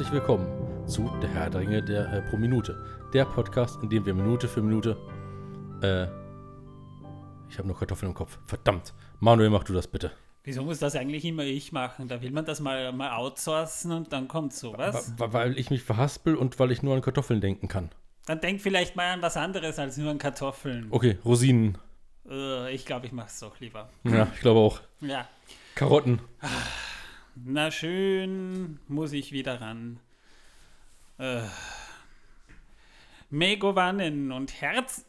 Herzlich willkommen zu Der Herr der Ringe der äh, pro Minute. Der Podcast, in dem wir Minute für Minute. Äh, ich habe nur Kartoffeln im Kopf. Verdammt. Manuel, mach du das bitte. Wieso muss das eigentlich immer ich machen? Da will man das mal, mal outsourcen und dann kommt sowas. Wa- Weil ich mich verhaspel und weil ich nur an Kartoffeln denken kann. Dann denk vielleicht mal an was anderes als nur an Kartoffeln. Okay, Rosinen. Äh, ich glaube, ich mache es doch lieber. Ja, ich glaube auch. Ja. Karotten. Na schön, muss ich wieder ran. Äh. Megovanen und Herz.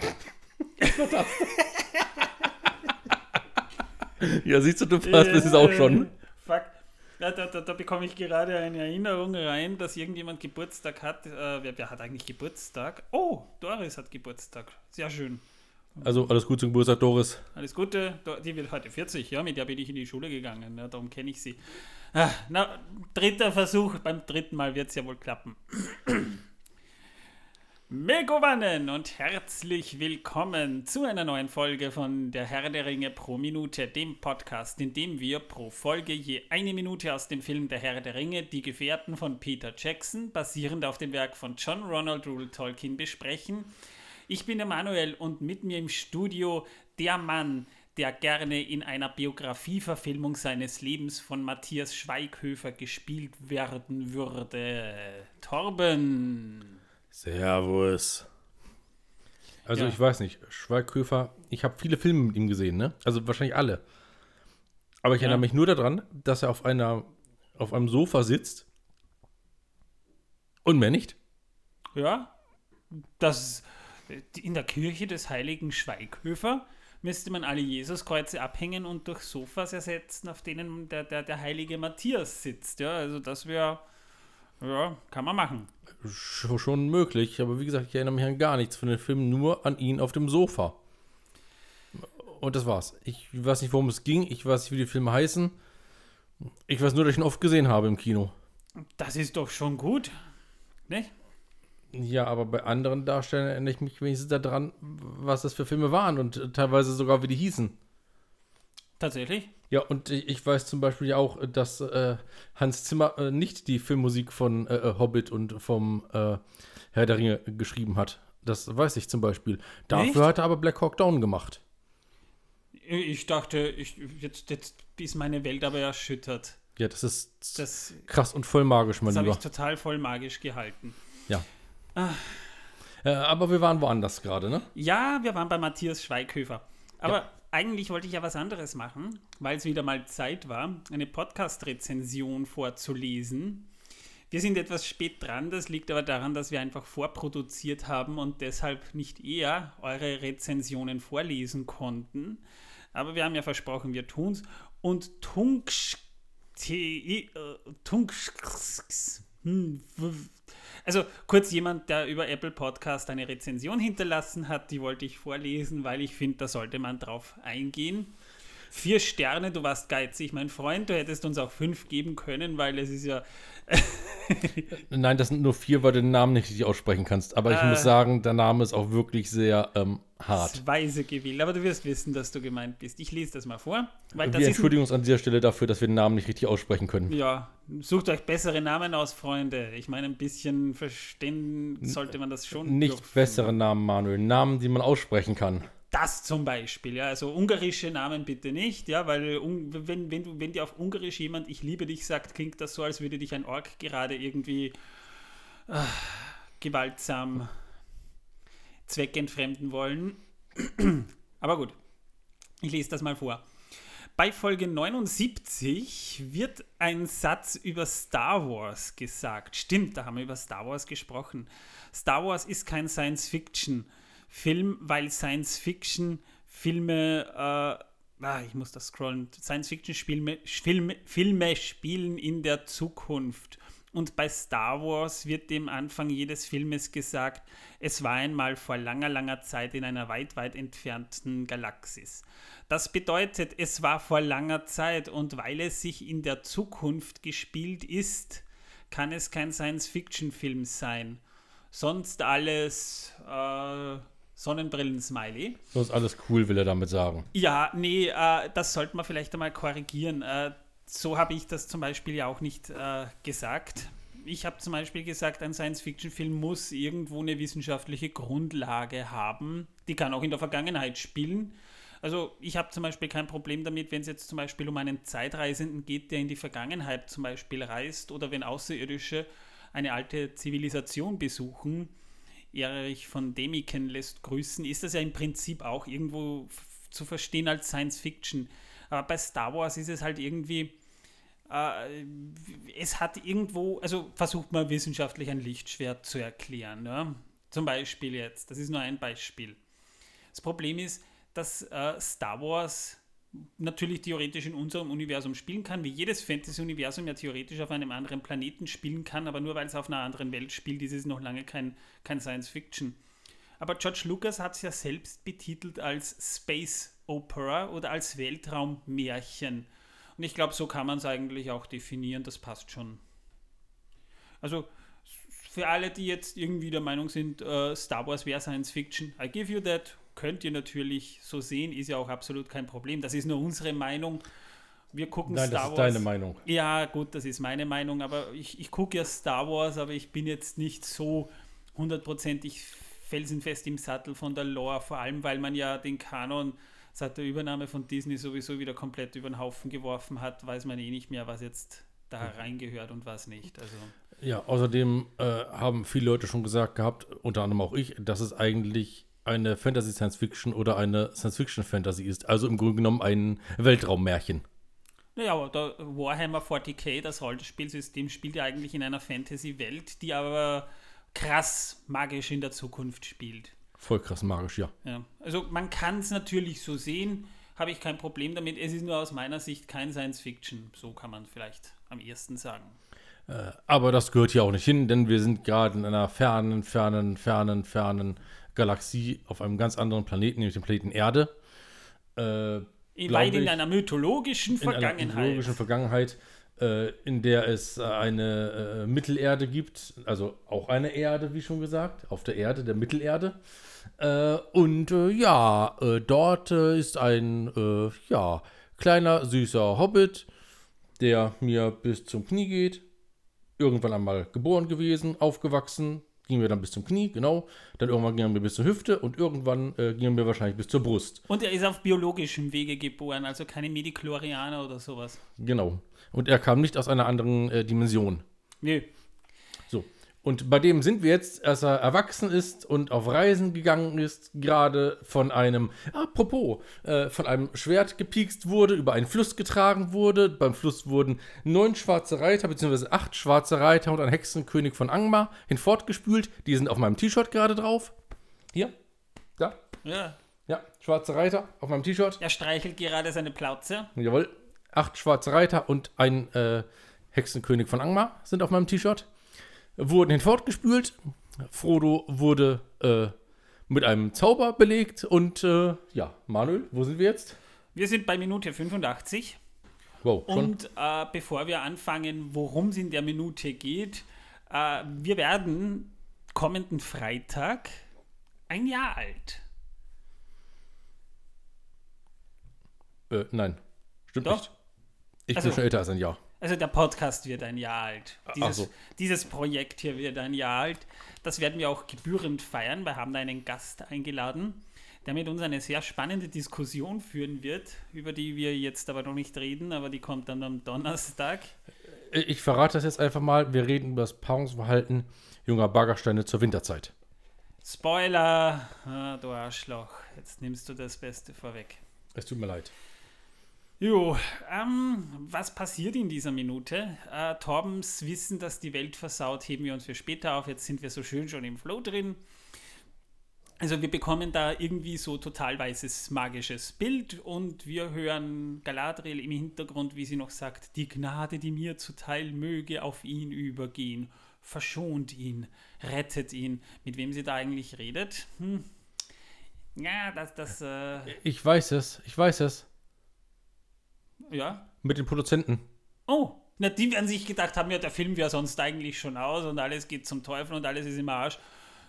Ja, siehst du, du verhaspelst es auch schon. Äh, Fuck. Ja, da, da, da bekomme ich gerade eine Erinnerung rein, dass irgendjemand Geburtstag hat. Äh, wer, wer hat eigentlich Geburtstag? Oh, Doris hat Geburtstag. Sehr schön. Also alles gut zum Geburtstag, Doris. Alles Gute. Die wird heute 40, ja, mit der bin ich in die Schule gegangen. Ja, darum kenne ich sie. Ah, na, dritter Versuch. Beim dritten Mal wird es ja wohl klappen. Megovanen und herzlich willkommen zu einer neuen Folge von Der Herr der Ringe pro Minute, dem Podcast, in dem wir pro Folge je eine Minute aus dem Film Der Herr der Ringe, Die Gefährten von Peter Jackson, basierend auf dem Werk von John Ronald Reuel Tolkien, besprechen. Ich bin Emanuel und mit mir im Studio der Mann, der gerne in einer Biografieverfilmung seines Lebens von Matthias Schweighöfer gespielt werden würde. Torben. Servus. Also Ja. ich weiß nicht, Schweighöfer, ich habe viele Filme mit ihm gesehen, ne? Also wahrscheinlich alle. Aber ich Ja. erinnere mich nur daran, dass er auf einer auf einem Sofa sitzt und mehr nicht. Ja, das in der Kirche des heiligen Schweighöfer müsste man alle Jesuskreuze abhängen und durch Sofas ersetzen, auf denen der, der, der heilige Matthias sitzt. Ja, also das wäre, ja, kann man machen. Sch- Schon möglich, aber wie gesagt, ich erinnere mich an gar nichts von den Filmen, nur an ihn auf dem Sofa. Und das war's. Ich weiß nicht, worum es ging, ich weiß nicht, wie die Filme heißen. Ich weiß nur, dass ich ihn oft gesehen habe im Kino. Das ist doch schon gut. Nicht? Ja, aber bei anderen Darstellern erinnere ich mich wenigstens daran, was das für Filme waren und äh, teilweise sogar, wie die hießen. Tatsächlich? Ja, und ich weiß zum Beispiel ja auch, dass äh, Hans Zimmer äh, nicht die Filmmusik von äh, äh, Hobbit und vom äh, Herr der Ringe geschrieben hat. Das weiß ich zum Beispiel. Dafür Echt? hat er aber Black Hawk Down gemacht. Ich dachte, ich, jetzt, jetzt ist meine Welt aber erschüttert. Ja, das ist Das, krass und voll magisch, mein das habe Lieber. ich total voll magisch gehalten. Ja. Äh, aber wir waren woanders gerade, ne? Ja, wir waren bei Matthias Schweighöfer. Aber Ja. eigentlich wollte ich ja was anderes machen, weil es wieder mal Zeit war, eine Podcast-Rezension vorzulesen. Wir sind etwas spät dran, das liegt aber daran, dass wir einfach vorproduziert haben und deshalb nicht eher eure Rezensionen vorlesen konnten. Aber wir haben ja versprochen, wir tun's. Und Tunks. Äh, Tunks. Also kurz jemand, der über Apple Podcast eine Rezension hinterlassen hat, die wollte ich vorlesen, weil ich finde, da sollte man drauf eingehen. Vier Sterne, du warst geizig, mein Freund. Du hättest uns auch fünf geben können, weil es ist ja. Nein, das sind nur vier, weil du den Namen nicht richtig aussprechen kannst. Aber ich Äh. muss sagen, der Name ist auch wirklich sehr ähm, hart. weise gewählt. Aber du wirst wissen, dass du gemeint bist. Ich lese das mal vor. Weil das Wir entschuldigen uns an dieser Stelle dafür, dass wir den Namen nicht richtig aussprechen können. ja, sucht euch bessere Namen aus, Freunde. Ich meine, ein bisschen verstehen sollte man das schon. Nicht bessere Namen, Manuel. Namen, die man aussprechen kann. Das zum Beispiel, ja. Also ungarische Namen bitte nicht, ja, weil wenn, wenn, du, wenn dir auf Ungarisch jemand Ich liebe dich sagt, klingt das so, als würde dich ein Ork gerade irgendwie ah, gewaltsam zweckentfremden wollen. Aber gut, ich lese das mal vor. Bei Folge 79 wird ein Satz über Star Wars gesagt. Stimmt, da haben wir über Star Wars gesprochen. Star Wars ist kein Science-Fiction-Film, weil Science-Fiction-Filme, äh, ah, ich muss das scrollen, Science-Fiction-Filme Filme, Filme spielen in der Zukunft. Und bei Star Wars wird dem Anfang jedes Filmes gesagt, es war einmal vor langer, langer Zeit in einer weit, weit entfernten Galaxis. Das bedeutet, es war vor langer Zeit und weil es sich in der Zukunft gespielt ist, kann es kein Science-Fiction-Film sein. Sonst alles äh, Sonnenbrillen-Smiley. Sonst alles cool, will er damit sagen. Ja, nee, äh, das sollte man vielleicht einmal korrigieren. Äh, so habe ich das zum Beispiel ja auch nicht äh, gesagt. Ich habe zum Beispiel gesagt, ein Science-Fiction-Film muss irgendwo eine wissenschaftliche Grundlage haben. Die kann auch in der Vergangenheit spielen. Also ich habe zum Beispiel kein Problem damit, wenn es jetzt zum Beispiel um einen Zeitreisenden geht, der in die Vergangenheit zum Beispiel reist oder wenn Außerirdische eine alte Zivilisation besuchen. Erich von Demiken lässt grüßen, ist das ja im Prinzip auch irgendwo zu verstehen als Science Fiction. Aber bei Star Wars ist es halt irgendwie, äh, es hat irgendwo, also versucht man wissenschaftlich ein Lichtschwert zu erklären. Ja? Zum Beispiel jetzt, das ist nur ein Beispiel. Das Problem ist, dass äh, Star Wars natürlich theoretisch in unserem Universum spielen kann, wie jedes Fantasy-Universum ja theoretisch auf einem anderen Planeten spielen kann, aber nur weil es auf einer anderen Welt spielt, ist es noch lange kein, kein Science-Fiction. Aber George Lucas hat es ja selbst betitelt als Space Opera oder als Weltraummärchen. Und ich glaube, so kann man es eigentlich auch definieren, das passt schon. Also für alle, die jetzt irgendwie der Meinung sind, uh, Star Wars wäre Science Fiction, I give you that, könnt ihr natürlich so sehen, ist ja auch absolut kein Problem. Das ist nur unsere Meinung. Wir gucken Nein, Star das ist Wars. deine Meinung. Ja, gut, das ist meine Meinung, aber ich, ich gucke ja Star Wars, aber ich bin jetzt nicht so hundertprozentig felsenfest im Sattel von der Lore, vor allem weil man ja den Kanon seit der Übernahme von Disney sowieso wieder komplett über den Haufen geworfen hat, weiß man eh nicht mehr, was jetzt da reingehört und was nicht. Also Ja, außerdem äh, haben viele Leute schon gesagt gehabt, unter anderem auch ich, dass es eigentlich eine Fantasy-Science-Fiction oder eine Science-Fiction-Fantasy ist. Also im Grunde genommen ein Weltraummärchen. Naja, aber der Warhammer 40k, das Rollenspielsystem, spielt ja eigentlich in einer Fantasy-Welt, die aber krass magisch in der Zukunft spielt. Voll krass magisch, ja. Ja. Also man kann es natürlich so sehen, habe ich kein Problem damit. Es ist nur aus meiner Sicht kein Science-Fiction. So kann man vielleicht am ehesten sagen. Äh, aber das gehört hier auch nicht hin, denn wir sind gerade in einer fernen, fernen, fernen, fernen Galaxie auf einem ganz anderen Planeten, nämlich dem Planeten Erde. Äh, weit in einer mythologischen in einer Vergangenheit. mythologischen Vergangenheit, äh, in der es äh, eine äh, Mittelerde gibt, also auch eine Erde, wie schon gesagt, auf der Erde, der Mittelerde. Äh, und äh, ja, äh, dort ist ein ja, kleiner, süßer Hobbit, der mir bis zum Knie geht. Irgendwann einmal geboren gewesen, aufgewachsen, ging mir dann bis zum Knie, genau. Dann irgendwann ging er mir bis zur Hüfte und irgendwann äh, ging er mir wahrscheinlich bis zur Brust. Und er ist auf biologischem Wege geboren, also keine Medichlorianer oder sowas. Genau. Und er kam nicht aus einer anderen äh, Dimension. Nö. Und bei dem sind wir jetzt, als er erwachsen ist und auf Reisen gegangen ist, gerade von einem, apropos, äh, von einem Schwert gepiekst wurde, über einen Fluss getragen wurde. Beim Fluss wurden neun schwarze Reiter, beziehungsweise acht schwarze Reiter und ein Hexenkönig von Angmar hinfortgespült. Die sind auf meinem T-Shirt gerade drauf. Hier, da, Ja. ja, schwarze Reiter auf meinem T-Shirt. Er streichelt gerade seine Plauze. Jawohl. Acht schwarze Reiter und ein äh, Hexenkönig von Angmar sind auf meinem T-Shirt. Wurden hinfortgespült. Frodo wurde äh, mit einem Zauber belegt. Und äh, ja, Manuel, wo sind wir jetzt? Wir sind bei Minute 85. Wow, schon. Und äh, bevor wir anfangen, worum es in der Minute geht, äh, wir werden kommenden Freitag ein Jahr alt. Äh, nein, stimmt Doch. nicht. Ich Also- bin schon älter als ein Jahr. Also der Podcast wird ein Jahr alt. Dieses, so. dieses Projekt hier wird ein Jahr alt. Das werden wir auch gebührend feiern. Wir haben da einen Gast eingeladen, der mit uns eine sehr spannende Diskussion führen wird, über die wir jetzt aber noch nicht reden, aber die kommt dann am Donnerstag. Äh, Ich verrate das jetzt einfach mal. Wir reden über das Paarungsverhalten junger Baggersteine zur Winterzeit. Spoiler! Ah, du Arschloch, jetzt nimmst du das Beste vorweg. Es tut mir leid. Jo, ähm, was passiert in dieser Minute? Äh, Torbens Wissen, dass die Welt versaut, heben wir uns für später auf. Jetzt sind wir so schön schon im Flow drin. Also wir bekommen da irgendwie so total weißes magisches Bild und wir hören Galadriel im Hintergrund, wie sie noch sagt, die Gnade, die mir zuteil möge, auf ihn übergehen. Verschont ihn, rettet ihn. Mit wem sie da eigentlich redet? Hm. Ja, das, das, äh, Ich weiß es, ich weiß es. Ja, Mit den Produzenten. Oh, na, die werden sich gedacht haben, ja, der Film wäre sonst eigentlich schon aus und alles geht zum Teufel und alles ist im Arsch.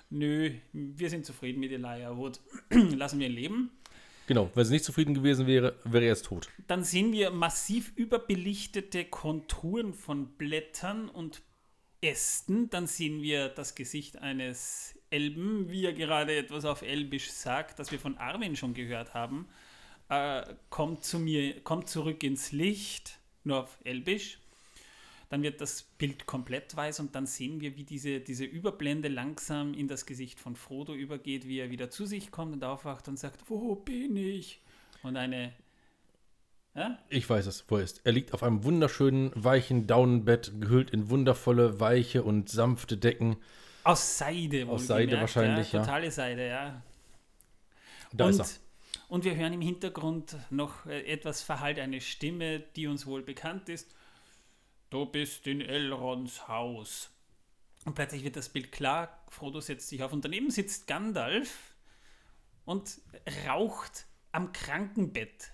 Nö, wir sind zufrieden mit Elijah Wood. Lassen wir ihn leben. Genau, wenn sie nicht zufrieden gewesen wäre, wäre er jetzt tot. Dann sehen wir massiv überbelichtete Konturen von Blättern und Ästen. Dann sehen wir das Gesicht eines Elben, wie er gerade etwas auf Elbisch sagt, das wir von Armin schon gehört haben. Äh, kommt zu mir, kommt zurück ins Licht, nur auf Elbisch. Dann wird das Bild komplett weiß und dann sehen wir, wie diese, diese Überblende langsam in das Gesicht von Frodo übergeht, wie er wieder zu sich kommt und aufwacht und sagt, wo bin ich? Und eine... Ja? Ich weiß es, wo er ist. Er liegt auf einem wunderschönen, weichen Daunenbett, gehüllt in wundervolle, weiche und sanfte Decken. Aus Seide, Aus Seide wohlgemerkt, wahrscheinlich, ja. Totale Seide, ja. Da und, ist er. Und wir hören im Hintergrund noch äh, etwas verhallt eine Stimme, die uns wohl bekannt ist. Du bist in Elrons Haus. Und plötzlich wird das Bild klar, Frodo setzt sich auf und daneben sitzt Gandalf und raucht am Krankenbett.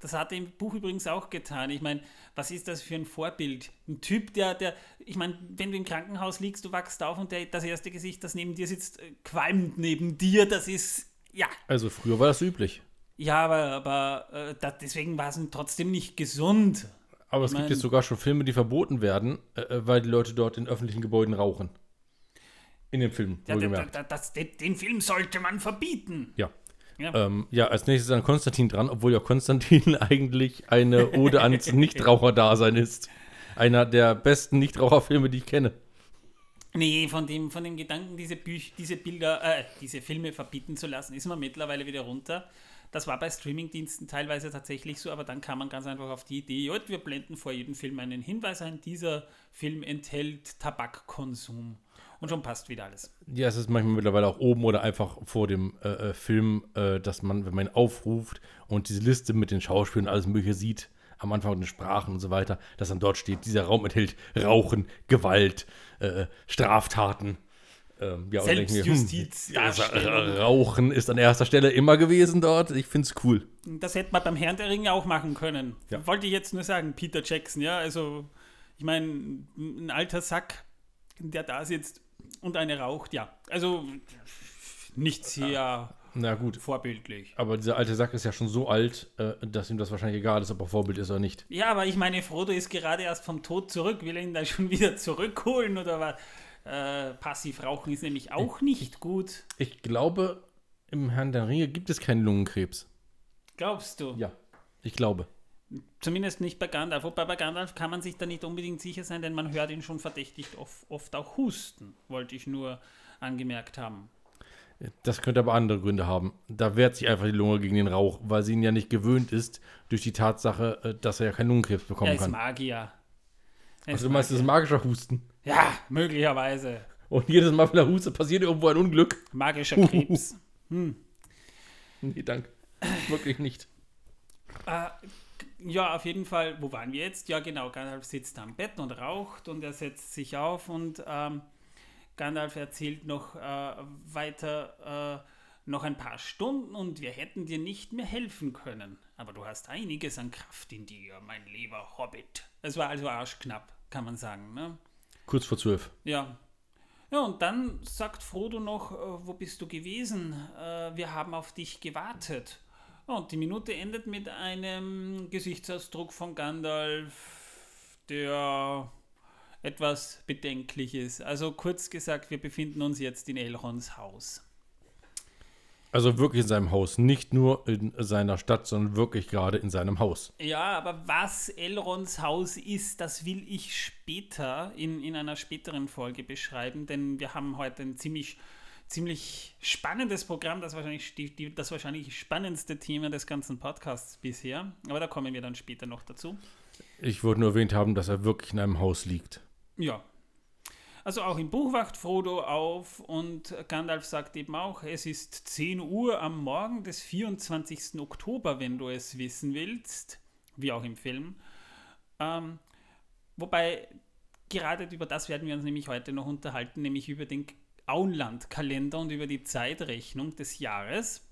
Das hat er im Buch übrigens auch getan. Ich meine, was ist das für ein Vorbild? Ein Typ, der, der, ich meine, wenn du im Krankenhaus liegst, du wachst auf und der, das erste Gesicht, das neben dir sitzt, äh, qualmt neben dir, das ist, ja, Also früher war das üblich. ja, aber, aber äh, da, deswegen war es trotzdem nicht gesund. Aber es Ich gibt mein- jetzt sogar schon Filme, die verboten werden, äh, äh, weil die Leute dort in öffentlichen Gebäuden rauchen. In den Filmen, Ja, da, da, wohlgemerkt. da, das, den, den Film sollte man verbieten. Ja. Ja. Ähm, ja, als nächstes dann Konstantin dran, obwohl ja Konstantin eigentlich eine Ode ans Nichtraucherdasein ist. Einer der besten Nichtraucherfilme, die ich kenne. Nee, von dem, von dem Gedanken, diese, Büch, diese Bilder, äh, diese Filme verbieten zu lassen, ist man mittlerweile wieder runter. Das war bei Streamingdiensten teilweise tatsächlich so, aber dann kam man ganz einfach auf die Idee, ja, wir blenden vor jedem Film einen Hinweis ein, dieser Film enthält Tabakkonsum. Und schon passt wieder alles. Ja, es ist manchmal mittlerweile auch oben oder einfach vor dem äh, äh, Film, äh, dass man, wenn man ihn aufruft und diese Liste mit den Schauspielern und alles Mögliche sieht, am Anfang den Sprachen und so weiter, dass dann dort steht, dieser Raum enthält Rauchen, Gewalt, äh, Straftaten. Ähm, ja, mir, Selbstjustiz, hm, ja, Darstellung. Rauchen ist an erster Stelle immer gewesen dort. Ich finde es cool. Das hätte man beim Herrn der Ringe auch machen können. Ja. Wollte ich jetzt nur sagen, Peter Jackson, ja, also ich meine, ein alter Sack, der da sitzt und eine raucht, ja. Also nicht sehr Na gut. vorbildlich. Aber dieser alte Sack ist ja schon so alt, äh, dass ihm das wahrscheinlich egal ist, ob er Vorbild ist oder nicht. Ja, aber ich meine, Frodo ist gerade erst vom Tod zurück. Will er ihn da schon wieder zurückholen oder was? Äh, passiv rauchen ist nämlich auch nicht gut. Ich glaube, im Herrn der Ringe gibt es keinen Lungenkrebs. Glaubst du? Ja, ich glaube. Zumindest nicht bei Gandalf. Wobei bei Gandalf kann man sich da nicht unbedingt sicher sein, denn man hört ihn schon verdächtig oft, oft auch husten, wollte ich nur angemerkt haben. Das könnte aber andere Gründe haben. Da wehrt sich einfach die Lunge gegen den Rauch, weil sie ihn ja nicht gewöhnt ist, durch die Tatsache, äh, dass er ja keinen Lungenkrebs Er bekommen ist kann. Magier. Er ist Also du meinst, das ist Magier. magischer Husten. Ja, möglicherweise. Und jedes Mal, wenn er hustet, passiert irgendwo ein Unglück. Magischer Krebs. Nee, danke. Wirklich nicht. Äh, ja, auf jeden Fall, wo waren wir jetzt? Ja, genau, Gandalf sitzt am Bett und raucht und er setzt sich auf und ähm, Gandalf erzählt noch äh, weiter äh, noch ein paar Stunden und wir hätten dir nicht mehr helfen können. Aber du hast einiges an Kraft in dir, mein lieber Hobbit. Es war also arschknapp, kann man sagen, ne? Kurz vor zwölf. Ja. Ja, und dann sagt Frodo noch, äh, wo bist du gewesen? Äh, wir haben auf dich gewartet. Und die Minute endet mit einem Gesichtsausdruck von Gandalf, der etwas bedenklich ist. Also kurz gesagt, wir befinden uns jetzt in Elrons Haus. Also wirklich in seinem Haus. Nicht nur in seiner Stadt, sondern wirklich gerade in seinem Haus. Ja, aber was Elrons Haus ist, das will ich später in, in einer späteren Folge beschreiben, denn wir haben heute ein ziemlich, ziemlich spannendes Programm, das wahrscheinlich die, die, das wahrscheinlich spannendste Thema des ganzen Podcasts bisher. Aber da kommen wir dann später noch dazu. Ich wollte nur erwähnt haben, dass er wirklich in einem Haus liegt. Ja. Also auch im Buch wacht Frodo auf und Gandalf sagt eben auch, es ist 10 Uhr am Morgen des 24. Oktober, wenn du es wissen willst, wie auch im Film. Ähm, wobei, gerade über das werden wir uns nämlich heute noch unterhalten, nämlich über den Auenland-Kalender und über die Zeitrechnung des Jahres.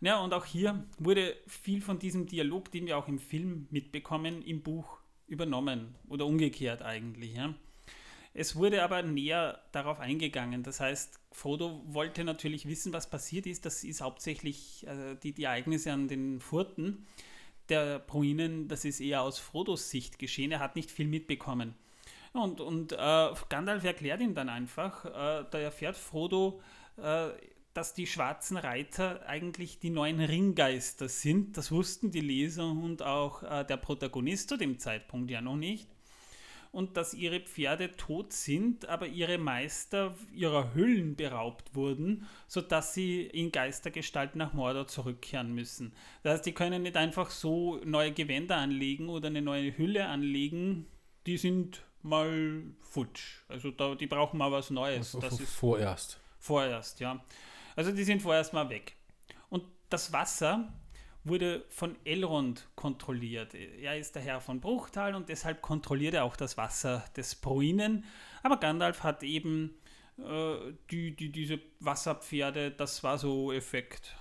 Ja, und auch hier wurde viel von diesem Dialog, den wir auch im Film mitbekommen, im Buch übernommen oder umgekehrt eigentlich. Ja. Es wurde aber näher darauf eingegangen. Das heißt, Frodo wollte natürlich wissen, was passiert ist. Das ist hauptsächlich äh, die, die Ereignisse an den Furten der Bruinen, das ist eher aus Frodos Sicht geschehen. Er hat nicht viel mitbekommen. Und, und äh, Gandalf erklärt ihm dann einfach, äh, da erfährt Frodo, äh, dass die schwarzen Reiter eigentlich die neuen Ringgeister sind. Das wussten die Leser und auch äh, der Protagonist zu dem Zeitpunkt ja noch nicht. Und dass ihre Pferde tot sind, aber ihre Meister ihrer Hüllen beraubt wurden, sodass sie in Geistergestalt nach Mordor zurückkehren müssen. Das heißt, die können nicht einfach so neue Gewänder anlegen oder eine neue Hülle anlegen. Die sind mal futsch. Also da, die brauchen mal was Neues. Das ist vorerst. Vorerst, ja. Also die sind vorerst mal weg. Und das Wasser wurde von Elrond kontrolliert. Er ist der Herr von Bruchtal und deshalb kontrolliert er auch das Wasser des Bruinen. Aber Gandalf hat eben äh, die, die, diese Wasserpferde, das war so Effekt.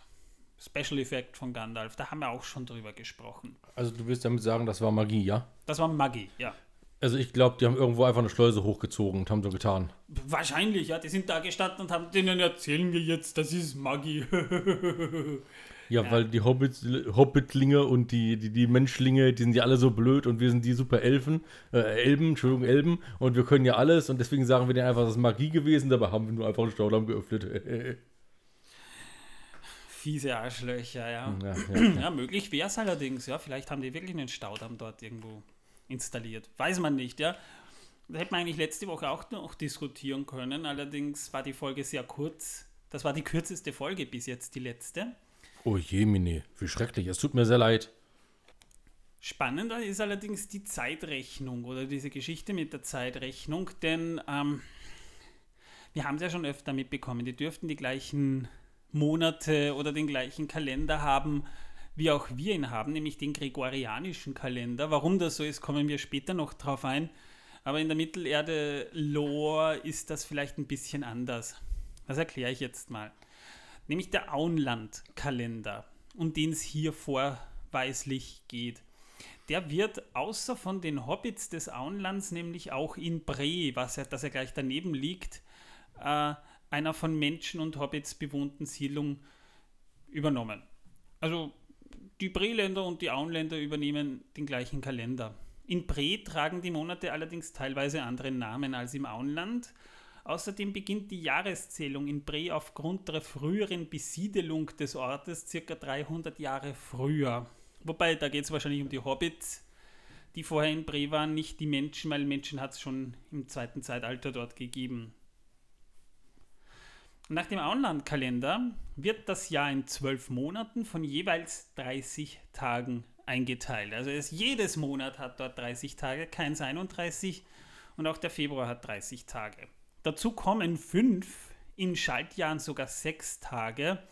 Special Effekt von Gandalf. Da haben wir auch schon drüber gesprochen. Also du willst damit sagen, das war Magie, ja? Das war Magie, ja. Also ich glaube, die haben irgendwo einfach eine Schleuse hochgezogen und haben so getan. Wahrscheinlich, ja. Die sind da gestanden und haben denen erzählen wir jetzt, das ist Magie. ja, ja, weil die Hobbit, Hobbitlinge und die, die, die Menschlinge, die sind ja alle so blöd und wir sind die super Elfen, äh, Elben, Entschuldigung, Elben und wir können ja alles und deswegen sagen wir denen einfach, das ist Magie gewesen, dabei haben wir nur einfach einen Staudamm geöffnet. Fiese Arschlöcher, ja. Ja, ja, ja. ja möglich wäre es allerdings, ja. Vielleicht haben die wirklich einen Staudamm dort irgendwo installiert. Weiß man nicht, ja. Da hätte man eigentlich letzte Woche auch noch diskutieren können. Allerdings war die Folge sehr kurz. Das war die kürzeste Folge bis jetzt, die letzte. Oh je, Mini, wie schrecklich. Es tut mir sehr leid. Spannender ist allerdings die Zeitrechnung oder diese Geschichte mit der Zeitrechnung, denn ähm, wir haben es ja schon öfter mitbekommen, die dürften die gleichen Monate oder den gleichen Kalender haben wie auch wir ihn haben, nämlich den gregorianischen Kalender. Warum das so ist, kommen wir später noch drauf ein. Aber in der Mittelerde-Lore ist das vielleicht ein bisschen anders. Das erkläre ich jetzt mal. Nämlich der Auenland-Kalender, um den es hier vorweislich geht. Der wird außer von den Hobbits des Auenlands nämlich auch in Bre, was er, dass er gleich daneben liegt, äh, einer von Menschen und Hobbits bewohnten Siedlung übernommen. Also die Breländer und die Auenländer übernehmen den gleichen Kalender. In Bre tragen die Monate allerdings teilweise andere Namen als im Auenland. Außerdem beginnt die Jahreszählung in Bre aufgrund der früheren Besiedelung des Ortes circa 300 Jahre früher. Wobei, da geht es wahrscheinlich um die Hobbits, die vorher in Bre waren, nicht die Menschen, weil Menschen hat es schon im zweiten Zeitalter dort gegeben. Nach dem Auenlandkalender wird das Jahr in zwölf Monaten von jeweils 30 Tagen eingeteilt. Also es, jedes Monat hat dort 30 Tage, keins 31 und auch der Februar hat 30 Tage. Dazu kommen fünf, in Schaltjahren sogar sechs Tage,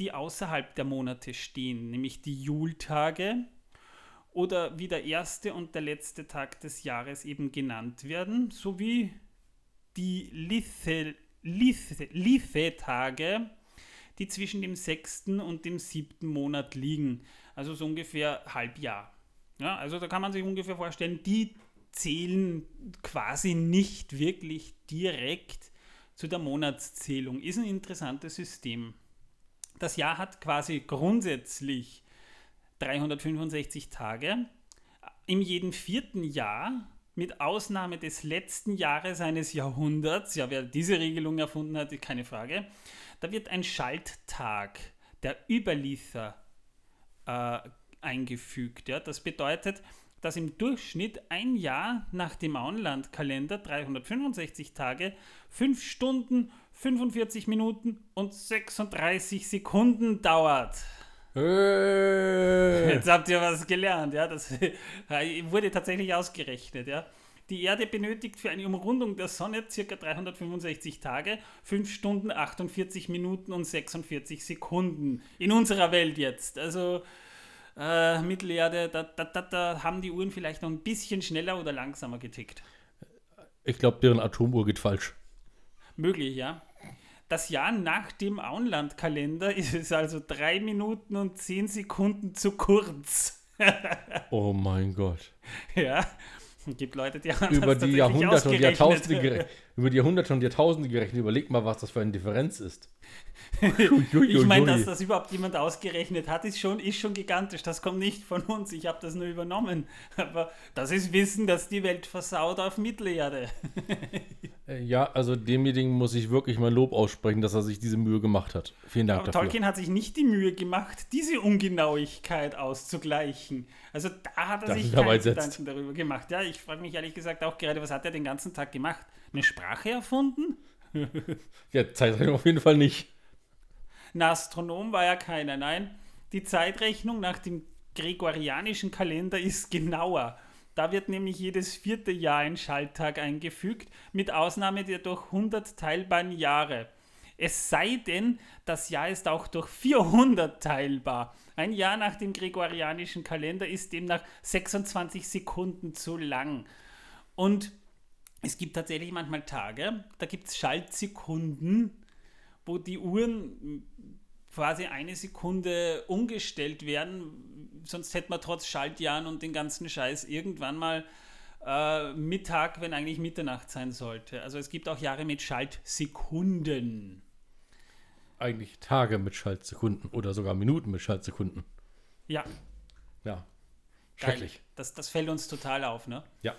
die außerhalb der Monate stehen, nämlich die Jultage oder wie der erste und der letzte Tag des Jahres eben genannt werden, sowie die Lithel Lithe-Tage, die zwischen dem sechsten und dem siebten Monat liegen. Also so ungefähr Halbjahr. Ja, also da kann man sich ungefähr vorstellen, die zählen quasi nicht wirklich direkt zu der Monatszählung. Ist ein interessantes System. Das Jahr hat quasi grundsätzlich 365 Tage. Im jeden vierten Jahr mit Ausnahme des letzten Jahres eines Jahrhunderts, ja, wer diese Regelung erfunden hat, keine Frage, da wird ein Schalttag, der Überliefer, äh, eingefügt. Ja. Das bedeutet, dass im Durchschnitt ein Jahr nach dem Auenlandkalender 365 Tage, 5 Stunden, 45 Minuten und 36 Sekunden dauert. Äh. Jetzt habt ihr was gelernt, ja. Das wurde tatsächlich ausgerechnet, ja. Die Erde benötigt für eine Umrundung der Sonne ca. 365 Tage, 5 Stunden, 48 Minuten und 46 Sekunden. In unserer Welt jetzt. Also äh, Mittelerde, da, da, da, da haben die Uhren vielleicht noch ein bisschen schneller oder langsamer getickt. Ich glaube, deren Atomuhr geht falsch. Möglich, ja. Das Jahr nach dem Auenlandkalender ist es also drei Minuten und zehn Sekunden zu kurz. oh mein Gott. Ja, Es gibt Leute, die haben über die Jahrhunderte und. Jahrtausende gere- über die Jahrhunderte und Jahrtausende gerechnet. Überleg mal, was das für eine Differenz ist. Ich meine, dass das überhaupt jemand ausgerechnet hat, ist schon, ist schon gigantisch. Das kommt nicht von uns. Ich habe das nur übernommen. Aber das ist Wissen, dass die Welt versaut auf Mittelerde. Äh, Ja, also demjenigen muss ich wirklich mal Lob aussprechen, dass er sich diese Mühe gemacht hat. Vielen Dank Aber dafür. Tolkien hat sich nicht die Mühe gemacht, diese Ungenauigkeit auszugleichen. Also da hat er Das sich keine Gedanken darüber gemacht. Ja, ich frage mich ehrlich gesagt auch gerade, was hat er den ganzen Tag gemacht? Eine Sprache erfunden? Ja, Zeitrechnung auf jeden Fall nicht. Ein Astronom war ja keiner, nein. Die Zeitrechnung nach dem gregorianischen Kalender ist genauer. Da wird nämlich jedes vierte Jahr ein Schalttag eingefügt, mit Ausnahme der durch 100 teilbaren Jahre. Es sei denn, das Jahr ist auch durch 400 teilbar. Ein Jahr nach dem gregorianischen Kalender ist demnach 26 Sekunden zu lang. Und es gibt tatsächlich manchmal Tage, da gibt es Schaltsekunden, wo die Uhren quasi eine Sekunde umgestellt werden. Sonst hätte man trotz Schaltjahren und den ganzen Scheiß irgendwann mal äh, Mittag, wenn eigentlich Mitternacht sein sollte. Also es gibt auch Jahre mit Schaltsekunden. Eigentlich Tage mit Schaltsekunden oder sogar Minuten mit Schaltsekunden. Ja, Ja. geil. Schrecklich. Das, das fällt uns total auf, ne? Ja.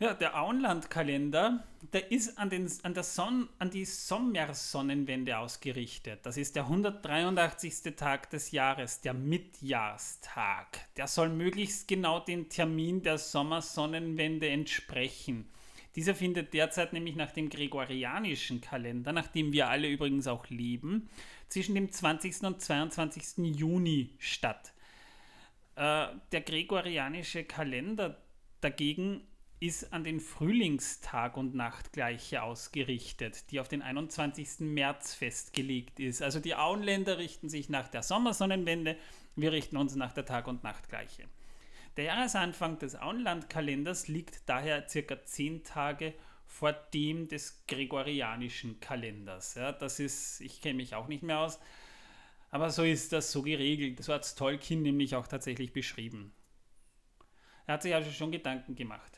Ja, der Auenland-Kalender, der ist an, den, an, der Sonn, an die Sommersonnenwende ausgerichtet. Das ist der 183. Tag des Jahres, der Mitjahrstag. Der soll möglichst genau den Termin der Sommersonnenwende entsprechen. Dieser findet derzeit nämlich nach dem gregorianischen Kalender, nach dem wir alle übrigens auch leben, zwischen dem 20. und 22. Juni statt. Äh, der gregorianische Kalender dagegen ist an den Frühlingstag und Nachtgleiche ausgerichtet, die auf den 21. März festgelegt ist. Also die Auenländer richten sich nach der Sommersonnenwende, wir richten uns nach der Tag- und Nachtgleiche. Der Jahresanfang des Auenlandkalenders liegt daher circa zehn Tage vor dem des gregorianischen Kalenders. Ja, das ist, ich kenne mich auch nicht mehr aus, aber so ist das so geregelt. So hat es Tolkien nämlich auch tatsächlich beschrieben. Er hat sich also schon Gedanken gemacht.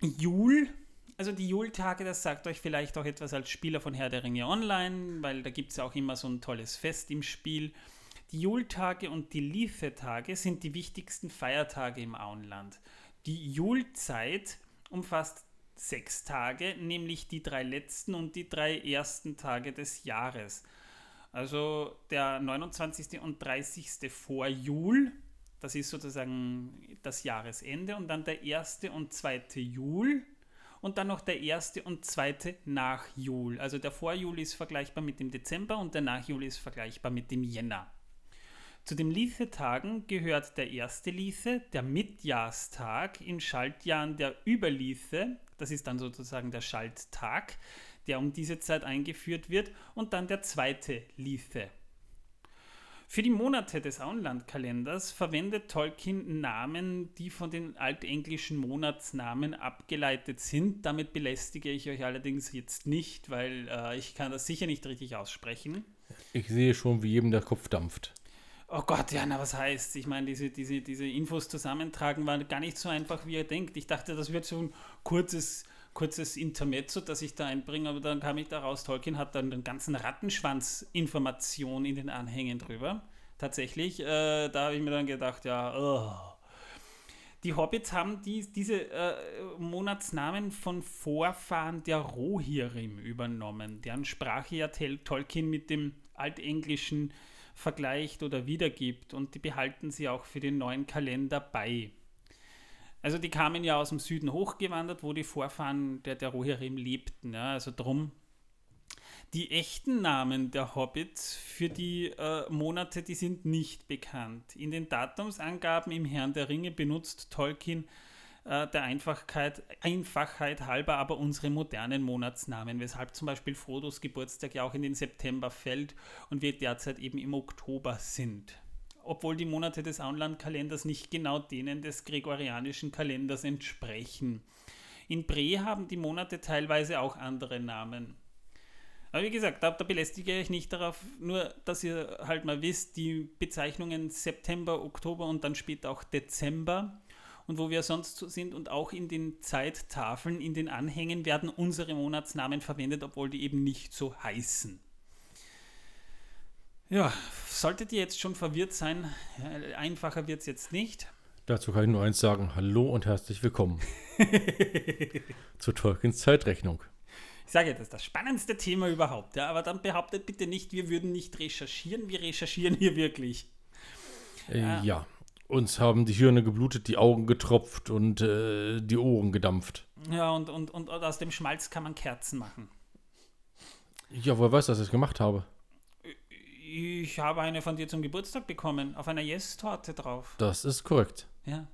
Jul, also die Jultage, das sagt euch vielleicht auch etwas als Spieler von Herr der Ringe Online, weil da gibt es ja auch immer so ein tolles Fest im Spiel. Die Jultage und die Lithe-Tage sind die wichtigsten Feiertage im Auenland. Die Julzeit umfasst sechs Tage, nämlich die drei letzten und die drei ersten Tage des Jahres. Also der 29. und 30. vor Jul, das ist sozusagen das Jahresende, und dann der 1. und 2. Jul und dann noch der 1. und 2. nach Jul. Also der Vorjul ist vergleichbar mit dem Dezember und der Nachjul ist vergleichbar mit dem Jänner. Zu den Lithe-Tagen gehört der erste Lithe, der Mitjahrstag, in Schaltjahren der Überlithe, das ist dann sozusagen der Schalttag, der um diese Zeit eingeführt wird, und dann der zweite Lithe. Für die Monate des Auenlandkalenders verwendet Tolkien Namen, die von den altenglischen Monatsnamen abgeleitet sind. Damit belästige ich euch allerdings jetzt nicht, weil äh, ich kann das sicher nicht richtig aussprechen. Ich sehe schon, wie jedem der Kopf dampft. Oh Gott, ja, na was heißt? Ich meine, diese, diese, diese Infos zusammentragen war gar nicht so einfach, wie ihr denkt. Ich dachte, das wird so ein kurzes, kurzes Intermezzo, das ich da einbringe, aber dann kam ich da raus, Tolkien hat dann den ganzen Rattenschwanz Information in den Anhängen drüber. Tatsächlich, äh, da habe ich mir dann gedacht, ja, oh. Die Hobbits haben die, diese äh, Monatsnamen von Vorfahren der Rohirrim übernommen, deren Sprache ja Tolkien mit dem altenglischen vergleicht oder wiedergibt und die behalten sie auch für den neuen Kalender bei. Also die kamen ja aus dem Süden hochgewandert, wo die Vorfahren der, der Rohirrim lebten. Ja, also drum. Die echten Namen der Hobbits für die äh, Monate, die sind nicht bekannt. In den Datumsangaben im Herrn der Ringe benutzt Tolkien äh, der Einfachheit, Einfachheit halber aber unsere modernen Monatsnamen, weshalb zum Beispiel Frodos Geburtstag ja auch in den September fällt und wir derzeit eben im Oktober sind. Obwohl die Monate des Auenlandkalenders nicht genau denen des gregorianischen Kalenders entsprechen. In Bre haben die Monate teilweise auch andere Namen. Aber wie gesagt, da, da belästige ich nicht darauf, nur dass ihr halt mal wisst, die Bezeichnungen September, Oktober und dann später auch Dezember und wo wir sonst so sind. Und auch in den Zeittafeln, in den Anhängen werden unsere Monatsnamen verwendet, obwohl die eben nicht so heißen. Ja, solltet ihr jetzt schon verwirrt sein, einfacher wird es jetzt nicht. Dazu kann ich nur eins sagen: Hallo und herzlich willkommen zur Tolkiens Zeitrechnung. Ich sage, das ist das spannendste Thema überhaupt. Ja, aber dann behauptet bitte nicht, wir würden nicht recherchieren. Wir recherchieren hier wirklich. Äh, ja. ja. Uns haben die Hirne geblutet, die Augen getropft und äh, die Ohren gedampft. Ja, und, und, und aus dem Schmalz kann man Kerzen machen. Ja, woher weißt du, dass ich das gemacht habe? Ich habe eine von dir zum Geburtstag bekommen, auf einer Yes-Torte drauf. Das ist korrekt. Ja.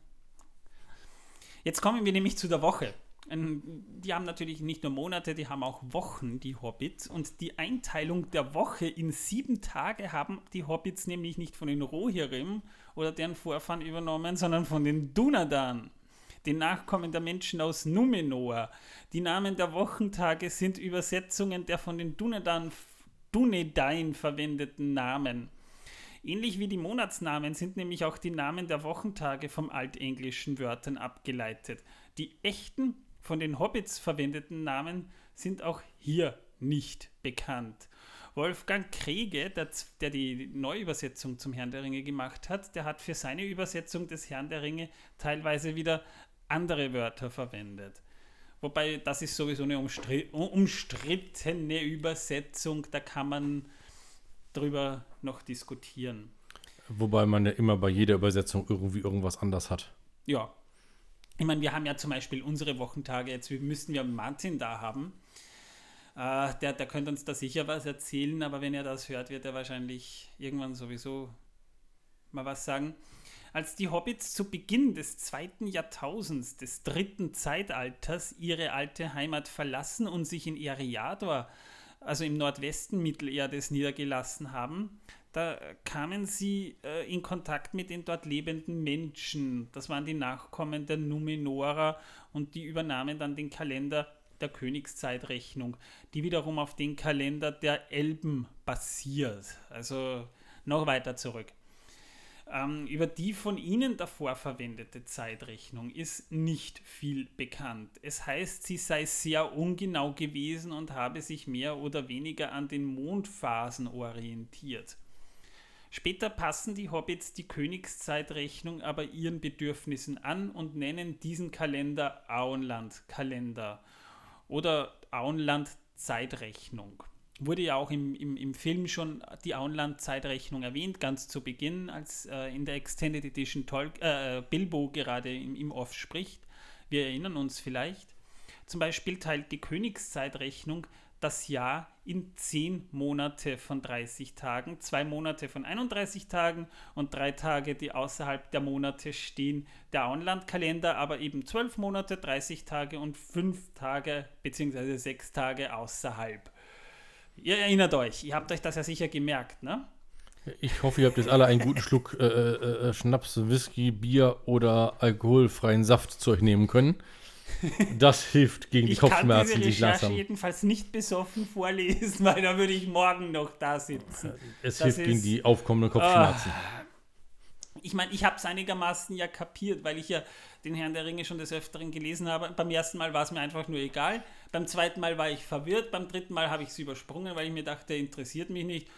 Jetzt kommen wir nämlich zu der Woche. Die haben natürlich nicht nur Monate, die haben auch Wochen, die Hobbits. Und die Einteilung der Woche in sieben Tage haben die Hobbits nämlich nicht von den Rohirrim oder deren Vorfahren übernommen, sondern von den Dunadan, den Nachkommen der Menschen aus Numenor. Die Namen der Wochentage sind Übersetzungen der von den Dunadan Dunedain verwendeten Namen. Ähnlich wie die Monatsnamen sind nämlich auch die Namen der Wochentage vom altenglischen Wörtern abgeleitet. Die echten, von den Hobbits verwendeten Namen sind auch hier nicht bekannt. Wolfgang Kriege, der, der, die Neuübersetzung zum Herrn der Ringe gemacht hat, der hat für seine Übersetzung des Herrn der Ringe teilweise wieder andere Wörter verwendet. Wobei, das ist sowieso eine umstrittene Übersetzung, da kann man drüber noch diskutieren. Wobei man ja immer bei jeder Übersetzung irgendwie irgendwas anders hat. Ja. Ich meine, wir haben ja zum Beispiel unsere Wochentage, jetzt müssten wir Martin da haben. Äh, der, der könnte uns da sicher was erzählen, aber wenn er das hört, wird er wahrscheinlich irgendwann sowieso mal was sagen. Als die Hobbits zu Beginn des zweiten Jahrtausends des dritten Zeitalters ihre alte Heimat verlassen und sich in Eriador, also im Nordwesten Mittelerdes, niedergelassen haben, da kamen sie äh, in Kontakt mit den dort lebenden Menschen. Das waren die Nachkommen der Numenorer und die übernahmen dann den Kalender der Königszeitrechnung, die wiederum auf den Kalender der Elben basiert. Also noch weiter zurück. Ähm, über die von Ihnen davor verwendete Zeitrechnung ist nicht viel bekannt. Es heißt, sie sei sehr ungenau gewesen und habe sich mehr oder weniger an den Mondphasen orientiert. Später passen die Hobbits die Königszeitrechnung aber ihren Bedürfnissen an und nennen diesen Kalender Auenland-Kalender oder Auenland-Zeitrechnung wurde ja auch im, im, im Film schon die Auenland-Zeitrechnung erwähnt, ganz zu Beginn, als äh, in der Extended Edition Tol äh, Bilbo gerade im, im Off spricht. Wir erinnern uns vielleicht. Zum Beispiel teilt die Königszeitrechnung das Jahr in 10 Monate von 30 Tagen, zwei Monate von 31 Tagen und drei Tage, die außerhalb der Monate stehen. Der Auenland-Kalender aber eben 12 Monate, 30 Tage und 5 Tage bzw. 6 Tage außerhalb. Ihr erinnert euch, ihr habt euch das ja sicher gemerkt, ne? Ich hoffe, ihr habt jetzt alle einen guten Schluck äh, äh, äh, Schnaps, Whisky, Bier oder alkoholfreien Saft zu euch nehmen können. Das hilft gegen die ich Kopfschmerzen, die ich langsam. Ich jedenfalls nicht besoffen vorlesen, weil da würde ich morgen noch da sitzen. Es das hilft gegen die aufkommenden Kopfschmerzen. Ah, ich meine, ich habe es einigermaßen ja kapiert, weil ich ja den Herrn der Ringe schon des Öfteren gelesen habe. Beim ersten Mal war es mir einfach nur egal. Beim zweiten Mal war ich verwirrt. Beim dritten Mal habe ich es übersprungen, weil ich mir dachte, interessiert mich nicht.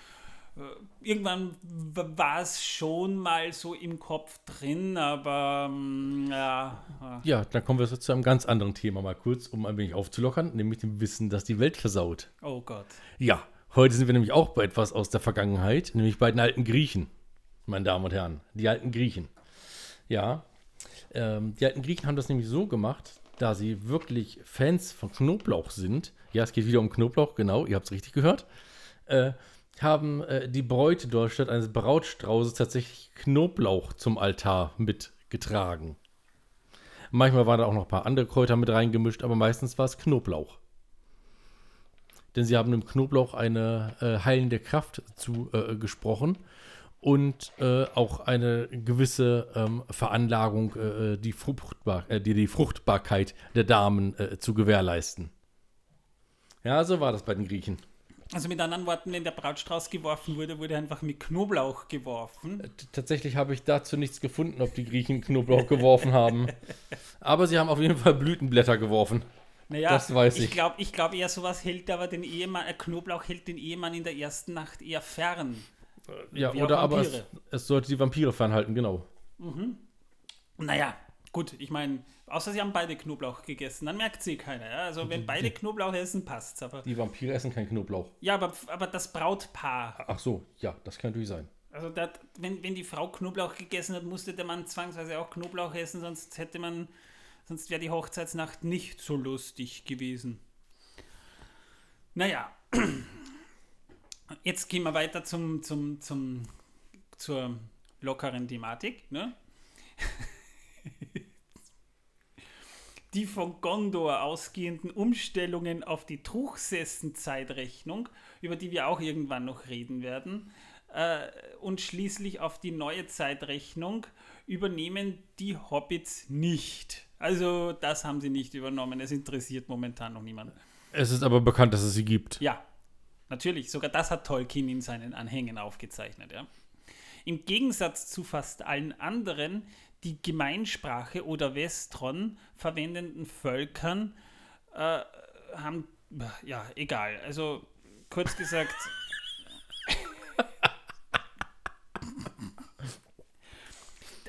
Äh, irgendwann war es schon mal so im Kopf drin, aber mm, ja. Ja, dann kommen wir zu einem ganz anderen Thema mal kurz, um ein wenig aufzulockern, nämlich dem Wissen, dass die Welt versaut. Oh Gott. Ja, heute sind wir nämlich auch bei etwas aus der Vergangenheit, nämlich bei den alten Griechen, meine Damen und Herren. Die alten Griechen. Ja, ähm, die alten Griechen haben das nämlich so gemacht, da sie wirklich Fans von Knoblauch sind. Ja, es geht wieder um Knoblauch, genau, ihr habt es richtig gehört. Äh, haben äh, die Bräute dort statt eines Brautstraußes tatsächlich Knoblauch zum Altar mitgetragen. Manchmal waren da auch noch ein paar andere Kräuter mit reingemischt, aber meistens war es Knoblauch. Denn sie haben dem Knoblauch eine äh, heilende Kraft zugesprochen und äh, auch eine gewisse ähm, Veranlagung, äh, äh, die, Fruchtbar äh, die, die, Fruchtbarkeit der Damen äh, zu gewährleisten. Ja, so war das bei den Griechen. Also mit anderen Worten, wenn der Brautstrauß geworfen wurde, wurde einfach mit Knoblauch geworfen. T- Tatsächlich habe ich dazu nichts gefunden, ob die Griechen Knoblauch geworfen haben. Aber sie haben auf jeden Fall Blütenblätter geworfen. Naja, Das weiß ich. Ich glaube ich glaub eher, sowas hält aber den Ehemann, äh, Knoblauch hält den Ehemann in der ersten Nacht eher fern. Ja, Wie auch oder aber es, es sollte die Vampire fernhalten, genau. Naja, gut, ich meine, außer sie haben beide Knoblauch gegessen, dann merkt sie keiner. Ja? Also wenn beide Knoblauch essen, passt's. Aber Die Vampire essen keinen Knoblauch. ja, aber, aber das Brautpaar, Ach so, ja, das kann natürlich sein. also das, wenn, wenn die Frau Knoblauch gegessen hat, musste der Mann zwangsweise auch Knoblauch essen, sonst hätte man, sonst wäre die Hochzeitsnacht nicht so lustig gewesen. Naja, jetzt gehen wir weiter zum, zum, zum, zur lockeren Thematik. Ne? Die von Gondor ausgehenden Umstellungen auf die Truchsessen-Zeitrechnung, über die wir auch irgendwann noch reden werden, äh, und schließlich auf die neue Zeitrechnung übernehmen die Hobbits nicht. Also das haben sie nicht übernommen. Es interessiert momentan noch niemand. Es ist aber bekannt, dass es sie gibt. Ja, natürlich. Sogar das hat Tolkien in seinen Anhängen aufgezeichnet. Ja. Im Gegensatz zu fast allen anderen, die Gemeinsprache oder Westron verwendenden Völkern äh, haben, ja, egal. Also kurz gesagt.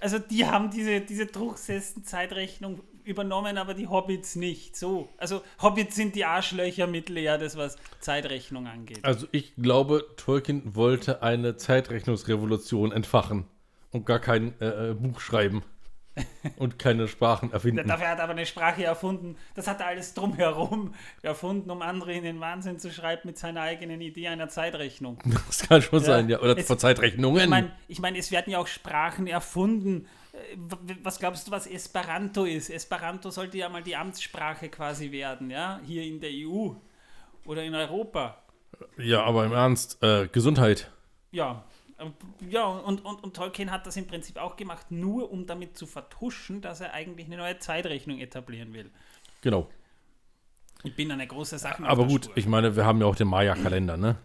Also die haben diese, diese Drucksessen-Zeitrechnung übernommen, aber die Hobbits nicht. So. Also Hobbits sind die Arschlöcher Mittelerdes, was Zeitrechnung angeht. Also ich glaube, Tolkien wollte eine Zeitrechnungsrevolution entfachen und gar kein äh, äh, Buch schreiben und keine Sprachen erfinden. Dafür hat er aber eine Sprache erfunden. Das hat er alles drumherum erfunden, um andere in den Wahnsinn zu schreiben mit seiner eigenen Idee einer Zeitrechnung. Das kann schon sein, ja. Oder Es- von Zeitrechnungen. Ich meine, ich mein, es werden ja auch Sprachen erfunden. Äh, Was glaubst du, was Esperanto ist? Esperanto sollte ja mal die Amtssprache quasi werden, ja, hier in der EU oder in Europa. ja, aber im Ernst, äh, Gesundheit. Ja, äh, ja und, und, und Tolkien hat das im Prinzip auch gemacht, nur um damit zu vertuschen, dass er eigentlich eine neue Zeitrechnung etablieren will. Genau. Ich bin eine große Sache. Aber gut, ich meine, wir haben ja auch den Maya-Kalender, ne?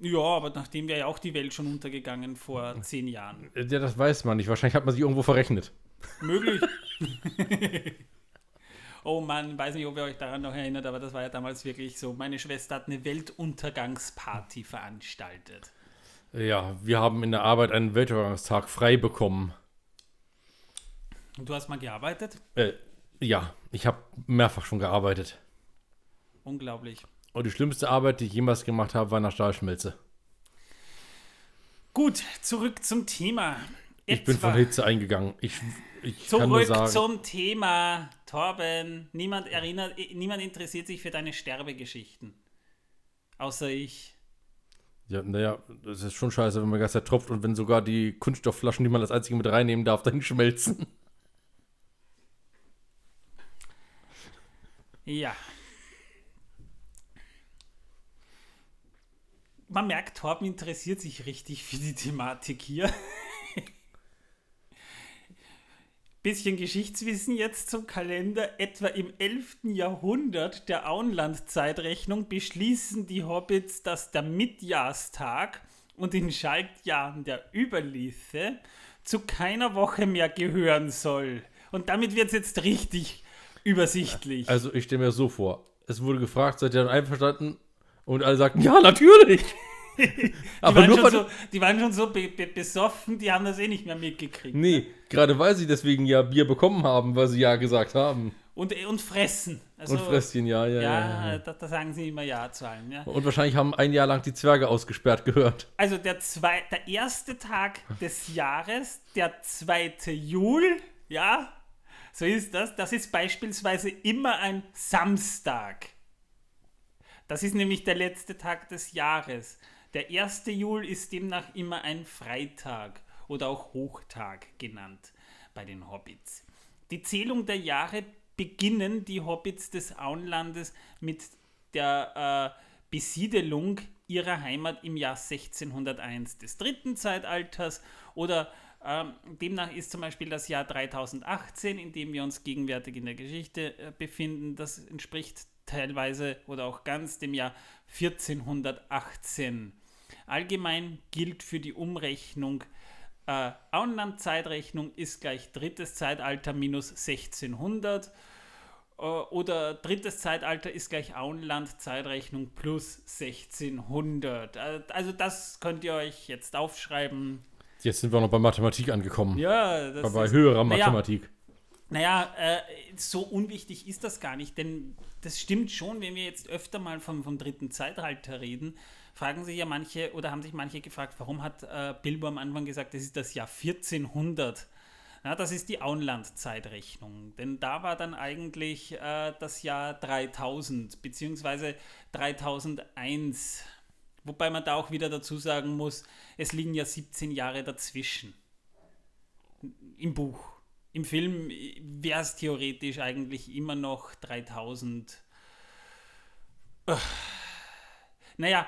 Ja, aber nachdem wäre ja auch die Welt schon untergegangen vor zehn Jahren. Ja, das weiß man nicht. Wahrscheinlich hat man sich irgendwo verrechnet. Möglich. oh Mann, weiß nicht, ob ihr euch daran noch erinnert, aber das war ja damals wirklich so. Meine Schwester hat eine Weltuntergangsparty veranstaltet. Ja, wir haben in der Arbeit einen Weltuntergangstag frei bekommen. Und du hast mal gearbeitet? Äh, ja, ich habe mehrfach schon gearbeitet. Unglaublich. Und die schlimmste Arbeit, die ich jemals gemacht habe, war der Stahlschmelze. Gut, zurück zum Thema. Ich bin von Hitze eingegangen. Ich, ich Zurück sagen, zum Thema, Torben. Niemand erinnert, niemand interessiert sich für deine Sterbegeschichten. Außer ich. ja, naja, das ist schon scheiße, wenn man die ganze Zeit tropft und wenn sogar die Kunststoffflaschen, die man als einzige mit reinnehmen darf, dahin schmelzen. Ja. Man merkt, Torben interessiert sich richtig für die Thematik hier. Bisschen Geschichtswissen jetzt zum Kalender. Etwa im 11. Jahrhundert der Auenland-Zeitrechnung beschließen die Hobbits, dass der Mitjahrstag und in Schaltjahren der Überliefe zu keiner Woche mehr gehören soll. Und damit wird es jetzt richtig übersichtlich. Also ich stelle mir so vor. Es wurde gefragt, seid ihr dann einverstanden? Und alle sagten, ja, natürlich. Die Aber waren, nur so, die waren schon so be be besoffen, die haben das eh nicht mehr mitgekriegt. Nee, gerade weil sie deswegen ja Bier bekommen haben, weil sie ja gesagt haben. Und, und fressen. Also, Und Fresschen, ja, ja, ja. Ja. Da, da sagen sie immer Ja zu allem. Ja. Und wahrscheinlich haben ein Jahr lang die Zwerge ausgesperrt gehört. Also der, zwei, der erste Tag des Jahres, der 2. Juli, ja, so ist das. Das ist beispielsweise immer ein Samstag. Das ist nämlich der letzte Tag des Jahres. Der 1. Juli ist demnach immer ein Freitag oder auch Hochtag genannt bei den Hobbits. Die Zählung der Jahre beginnen die Hobbits des Auenlandes mit der äh, Besiedelung ihrer Heimat im Jahr 1601 des dritten Zeitalters oder ähm, demnach ist zum Beispiel das Jahr 3018, in dem wir uns gegenwärtig in der Geschichte äh, befinden, das entspricht teilweise oder auch ganz dem Jahr 1418. Allgemein gilt für die Umrechnung äh, Auenland-Zeitrechnung ist gleich drittes Zeitalter minus 1600 äh, oder drittes Zeitalter ist gleich Auenland-Zeitrechnung plus 1600. Äh, also das könnt ihr euch jetzt aufschreiben. Jetzt sind wir noch bei Mathematik angekommen. Ja, das bei, bei höherer naja, Mathematik. Naja, äh, so unwichtig ist das gar nicht, denn das stimmt schon, wenn wir jetzt öfter mal vom, vom dritten Zeitalter reden, fragen sich ja manche oder haben sich manche gefragt, warum hat äh, Bilbo am Anfang gesagt, das ist das Jahr 1400? Ja, das ist die Auenland-Zeitrechnung, denn da war dann eigentlich äh, das Jahr 3000 beziehungsweise 3001. Wobei man da auch wieder dazu sagen muss, es liegen ja 17 Jahre dazwischen. Im Buch. Im Film wäre es theoretisch eigentlich immer noch 3000. Naja,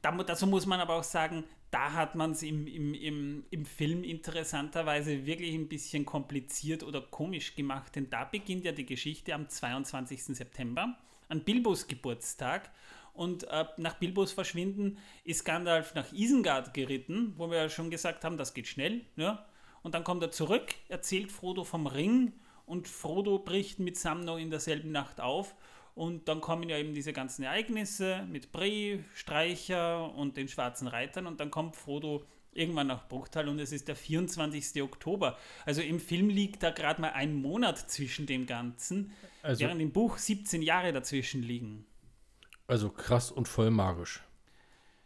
dazu muss man aber auch sagen, da hat man es im, im, im, im Film interessanterweise wirklich ein bisschen kompliziert oder komisch gemacht, denn da beginnt ja die Geschichte am 22. September, an Bilbos Geburtstag. Und äh, nach Bilbos Verschwinden ist Gandalf nach Isengard geritten, wo wir ja schon gesagt haben, das geht schnell. Ja? Und dann kommt er zurück, erzählt Frodo vom Ring und Frodo bricht mit Sam noch in derselben Nacht auf und dann kommen ja eben diese ganzen Ereignisse mit Bree, Streicher und den schwarzen Reitern und dann kommt Frodo irgendwann nach Bruchtal und es ist der 24. Oktober. Also im Film liegt da gerade mal ein Monat zwischen dem Ganzen, also, während im Buch 17 Jahre dazwischen liegen. Also krass und voll magisch.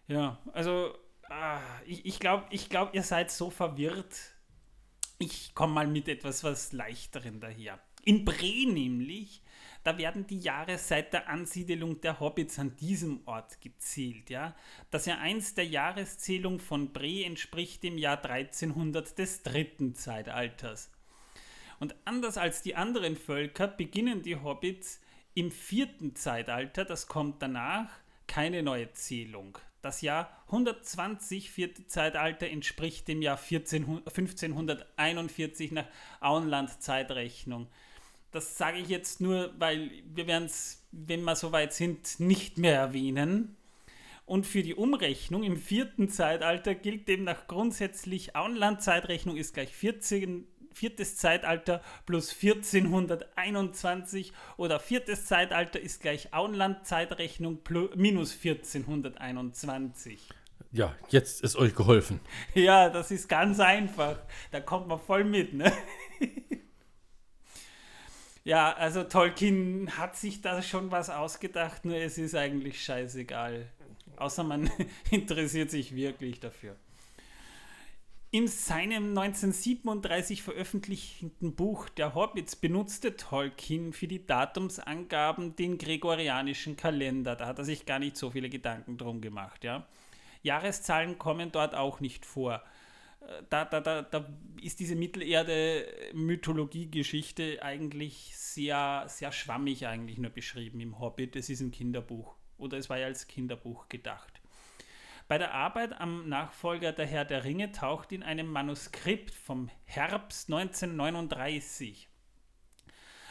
Ja, also ah, ich, ich glaube, ich glaub, ihr seid so verwirrt. Ich komme mal mit etwas was Leichteren daher. In Bre nämlich da werden die Jahre seit der Ansiedelung der Hobbits an diesem Ort gezählt. Ja? Das Jahr 1 der Jahreszählung von Bre entspricht dem Jahr 1300 des dritten Zeitalters. Und anders als die anderen Völker beginnen die Hobbits im vierten Zeitalter, das kommt danach, keine neue Zählung. Das Jahr 120 vierte Zeitalter entspricht dem Jahr 14, 1541 nach Auenland-Zeitrechnung. Das sage ich jetzt nur, weil wir werden es, wenn wir soweit sind, nicht mehr erwähnen. Und für die Umrechnung im vierten Zeitalter gilt demnach grundsätzlich, Auenland-Zeitrechnung ist gleich 14, viertes Zeitalter plus 1421 oder viertes Zeitalter ist gleich Auenland-Zeitrechnung minus 1421. Ja, jetzt ist euch geholfen. Ja, das ist ganz einfach. Da kommt man voll mit, ne? Ja, also Tolkien hat sich da schon was ausgedacht, nur es ist eigentlich scheißegal. Außer man interessiert sich wirklich dafür. In seinem 1937 veröffentlichten Buch Der Hobbits benutzte Tolkien für die Datumsangaben den gregorianischen Kalender. Da hat er sich gar nicht so viele Gedanken drum gemacht. Ja? Jahreszahlen kommen dort auch nicht vor da, da, da, da ist diese Mittelerde-Mythologie-Geschichte eigentlich sehr, sehr schwammig eigentlich nur beschrieben im Hobbit. Es ist ein Kinderbuch oder es war ja als Kinderbuch gedacht. Bei der Arbeit am Nachfolger Der Herr der Ringe taucht in einem Manuskript vom Herbst 1939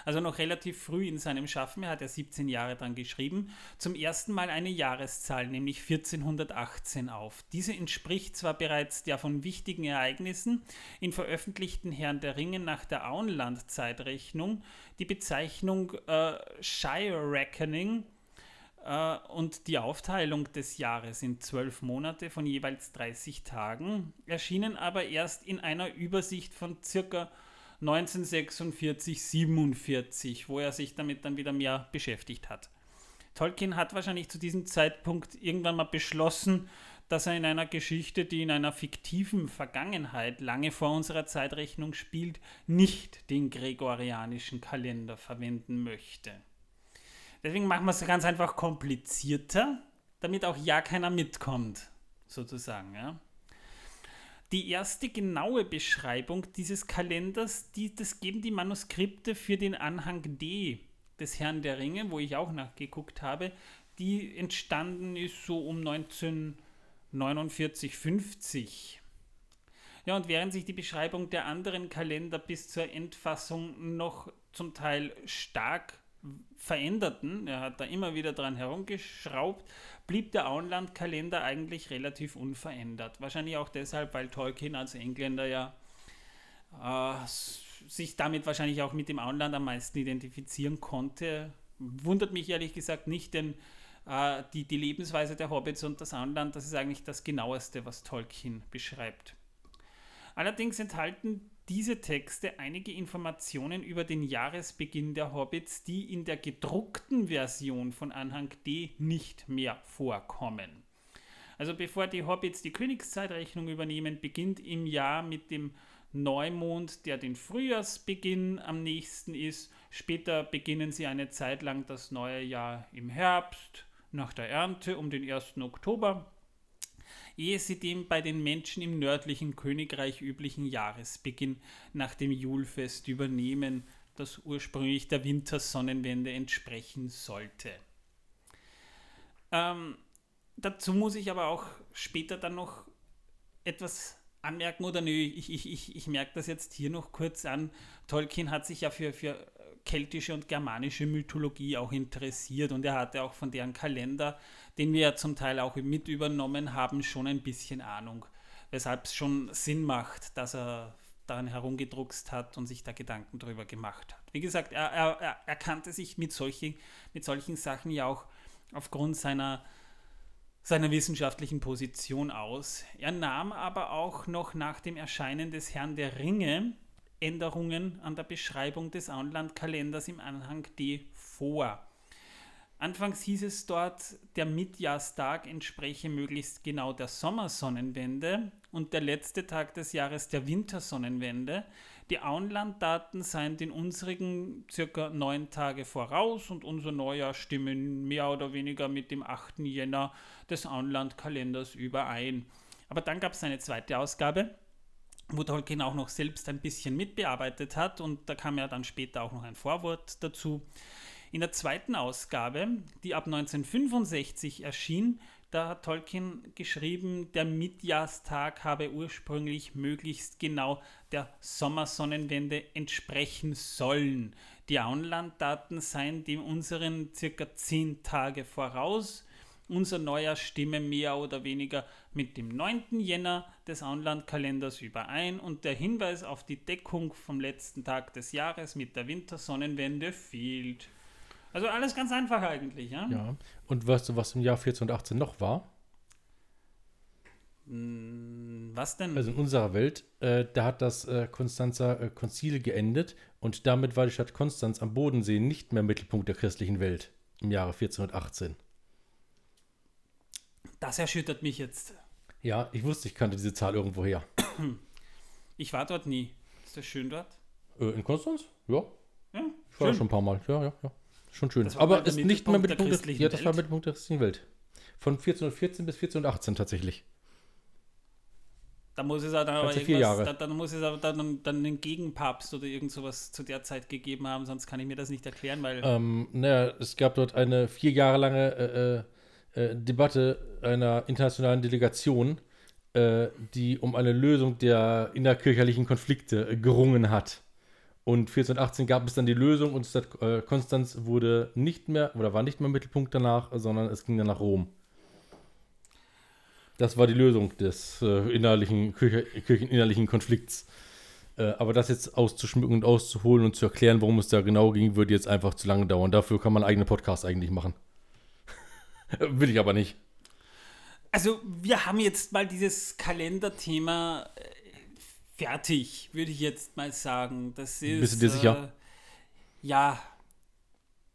also noch relativ früh in seinem Schaffen, er hat ja 17 Jahre dran geschrieben, zum ersten Mal eine Jahreszahl, nämlich 1418 auf. Diese entspricht zwar bereits der von wichtigen Ereignissen in veröffentlichten Herrn der Ringe nach der Auenland-Zeitrechnung, die Bezeichnung äh, Shire Reckoning und die Aufteilung des Jahres in zwölf Monate von jeweils 30 Tagen, erschienen aber erst in einer Übersicht von circa 1946, 47, wo er sich damit dann wieder mehr beschäftigt hat. Tolkien hat wahrscheinlich zu diesem Zeitpunkt irgendwann mal beschlossen, dass er in einer Geschichte, die in einer fiktiven Vergangenheit lange vor unserer Zeitrechnung spielt, nicht den gregorianischen Kalender verwenden möchte. Deswegen machen wir es ganz einfach komplizierter, damit auch ja keiner mitkommt, sozusagen. Ja. Die erste genaue Beschreibung dieses Kalenders, die, das geben die Manuskripte für den Anhang D des Herrn der Ringe, wo ich auch nachgeguckt habe, die entstanden ist so um 1949, 50. Ja, und während sich die Beschreibung der anderen Kalender bis zur Endfassung noch zum Teil stark veränderten, er hat da immer wieder dran herumgeschraubt, blieb der Auenland-Kalender eigentlich relativ unverändert. Wahrscheinlich auch deshalb, weil Tolkien als Engländer ja äh, sich damit wahrscheinlich auch mit dem Auenland am meisten identifizieren konnte. Wundert mich ehrlich gesagt nicht, denn äh, die, die Lebensweise der Hobbits und das Auenland, das ist eigentlich das genaueste, was Tolkien beschreibt. Allerdings enthalten diese Texte einige Informationen über den Jahresbeginn der Hobbits, die in der gedruckten Version von Anhang D nicht mehr vorkommen. Also bevor die Hobbits die Königszeitrechnung übernehmen, beginnt im Jahr mit dem Neumond, der den Frühjahrsbeginn am nächsten ist. Später beginnen sie eine Zeit lang das neue Jahr im Herbst, nach der Ernte um den 1. Oktober ehe sie dem bei den Menschen im nördlichen Königreich üblichen Jahresbeginn nach dem Julfest übernehmen, das ursprünglich der Wintersonnenwende entsprechen sollte. Ähm, dazu muss ich aber auch später dann noch etwas anmerken oder nö, ich, ich, ich, ich merke das jetzt hier noch kurz an. Tolkien hat sich ja für, für keltische und germanische Mythologie auch interessiert und er hatte auch von deren Kalender den wir ja zum Teil auch mit übernommen haben, schon ein bisschen Ahnung. Weshalb es schon Sinn macht, dass er daran herumgedruckst hat und sich da Gedanken drüber gemacht hat. Wie gesagt, er, er, er kannte sich mit solchen, mit solchen Sachen ja auch aufgrund seiner, seiner wissenschaftlichen Position aus. Er nahm aber auch noch nach dem Erscheinen des Herrn der Ringe Änderungen an der Beschreibung des Auenland-Kalenders im Anhang D vor. Anfangs hieß es dort, der Mitjahrstag entspreche möglichst genau der Sommersonnenwende und der letzte Tag des Jahres der Wintersonnenwende. Die Auenlanddaten seien den unsrigen circa neun Tage voraus und unser Neujahr stimmen mehr oder weniger mit dem 8. Jänner des Auenlandkalenders überein. Aber dann gab es eine zweite Ausgabe, wo Tolkien auch noch selbst ein bisschen mitbearbeitet hat und da kam ja dann später auch noch ein Vorwort dazu. In der zweiten Ausgabe, die ab 1965 erschien, da hat Tolkien geschrieben, der Mitjahrstag habe ursprünglich möglichst genau der Sommersonnenwende entsprechen sollen. Die Auenlanddaten seien dem unseren circa zehn Tage voraus. Unser neuer stimme mehr oder weniger mit dem 9. Jänner des Auenlandkalenders überein und der Hinweis auf die Deckung vom letzten Tag des Jahres mit der Wintersonnenwende fehlt. Also alles ganz einfach eigentlich, ja? Ja. Und weißt du, was im Jahr 1418 noch war? Hm, was denn? Also in unserer Welt, äh, da hat das äh, Konstanzer äh, Konzil geendet und damit war die Stadt Konstanz am Bodensee nicht mehr Mittelpunkt der christlichen Welt im Jahre 1418. Das erschüttert mich jetzt. Ja, ich wusste, ich kannte diese Zahl irgendwo her. Ich war dort nie. Ist das schön dort? Äh, in Konstanz? Ja. Ja, Ich war da schon ein paar Mal. Ja, ja, ja. Schon schön. Aber ist nicht mehr Mittelpunkt der Mittelpunkt der, ja, das war Welt. Mittelpunkt der christlichen Welt. Von 1414 bis 1418 tatsächlich. Da muss es dann aber vier Jahre. da, dann muss es aber dann, dann einen Gegenpapst oder irgend sowas zu der Zeit gegeben haben, sonst kann ich mir das nicht erklären, weil Ähm, naja, es gab dort eine vier Jahre lange äh, äh, Debatte einer internationalen Delegation, äh, die um eine Lösung der innerkirchlichen Konflikte äh, gerungen hat. Und 1418 gab es dann die Lösung und Stadt äh, Konstanz wurde nicht mehr oder war nicht mehr Mittelpunkt danach, sondern es ging dann nach Rom. Das war die Lösung des äh, innerlichen, Kirche, kircheninnerlichen Konflikts. Äh, aber das jetzt auszuschmücken und auszuholen und zu erklären, worum es da genau ging, würde jetzt einfach zu lange dauern. Dafür kann man einen eigenen Podcast eigentlich machen. Will ich aber nicht. Also, wir haben jetzt mal dieses Kalenderthema äh, fertig, würde ich jetzt mal sagen. Das ist. Bist du dir sicher? Äh, ja.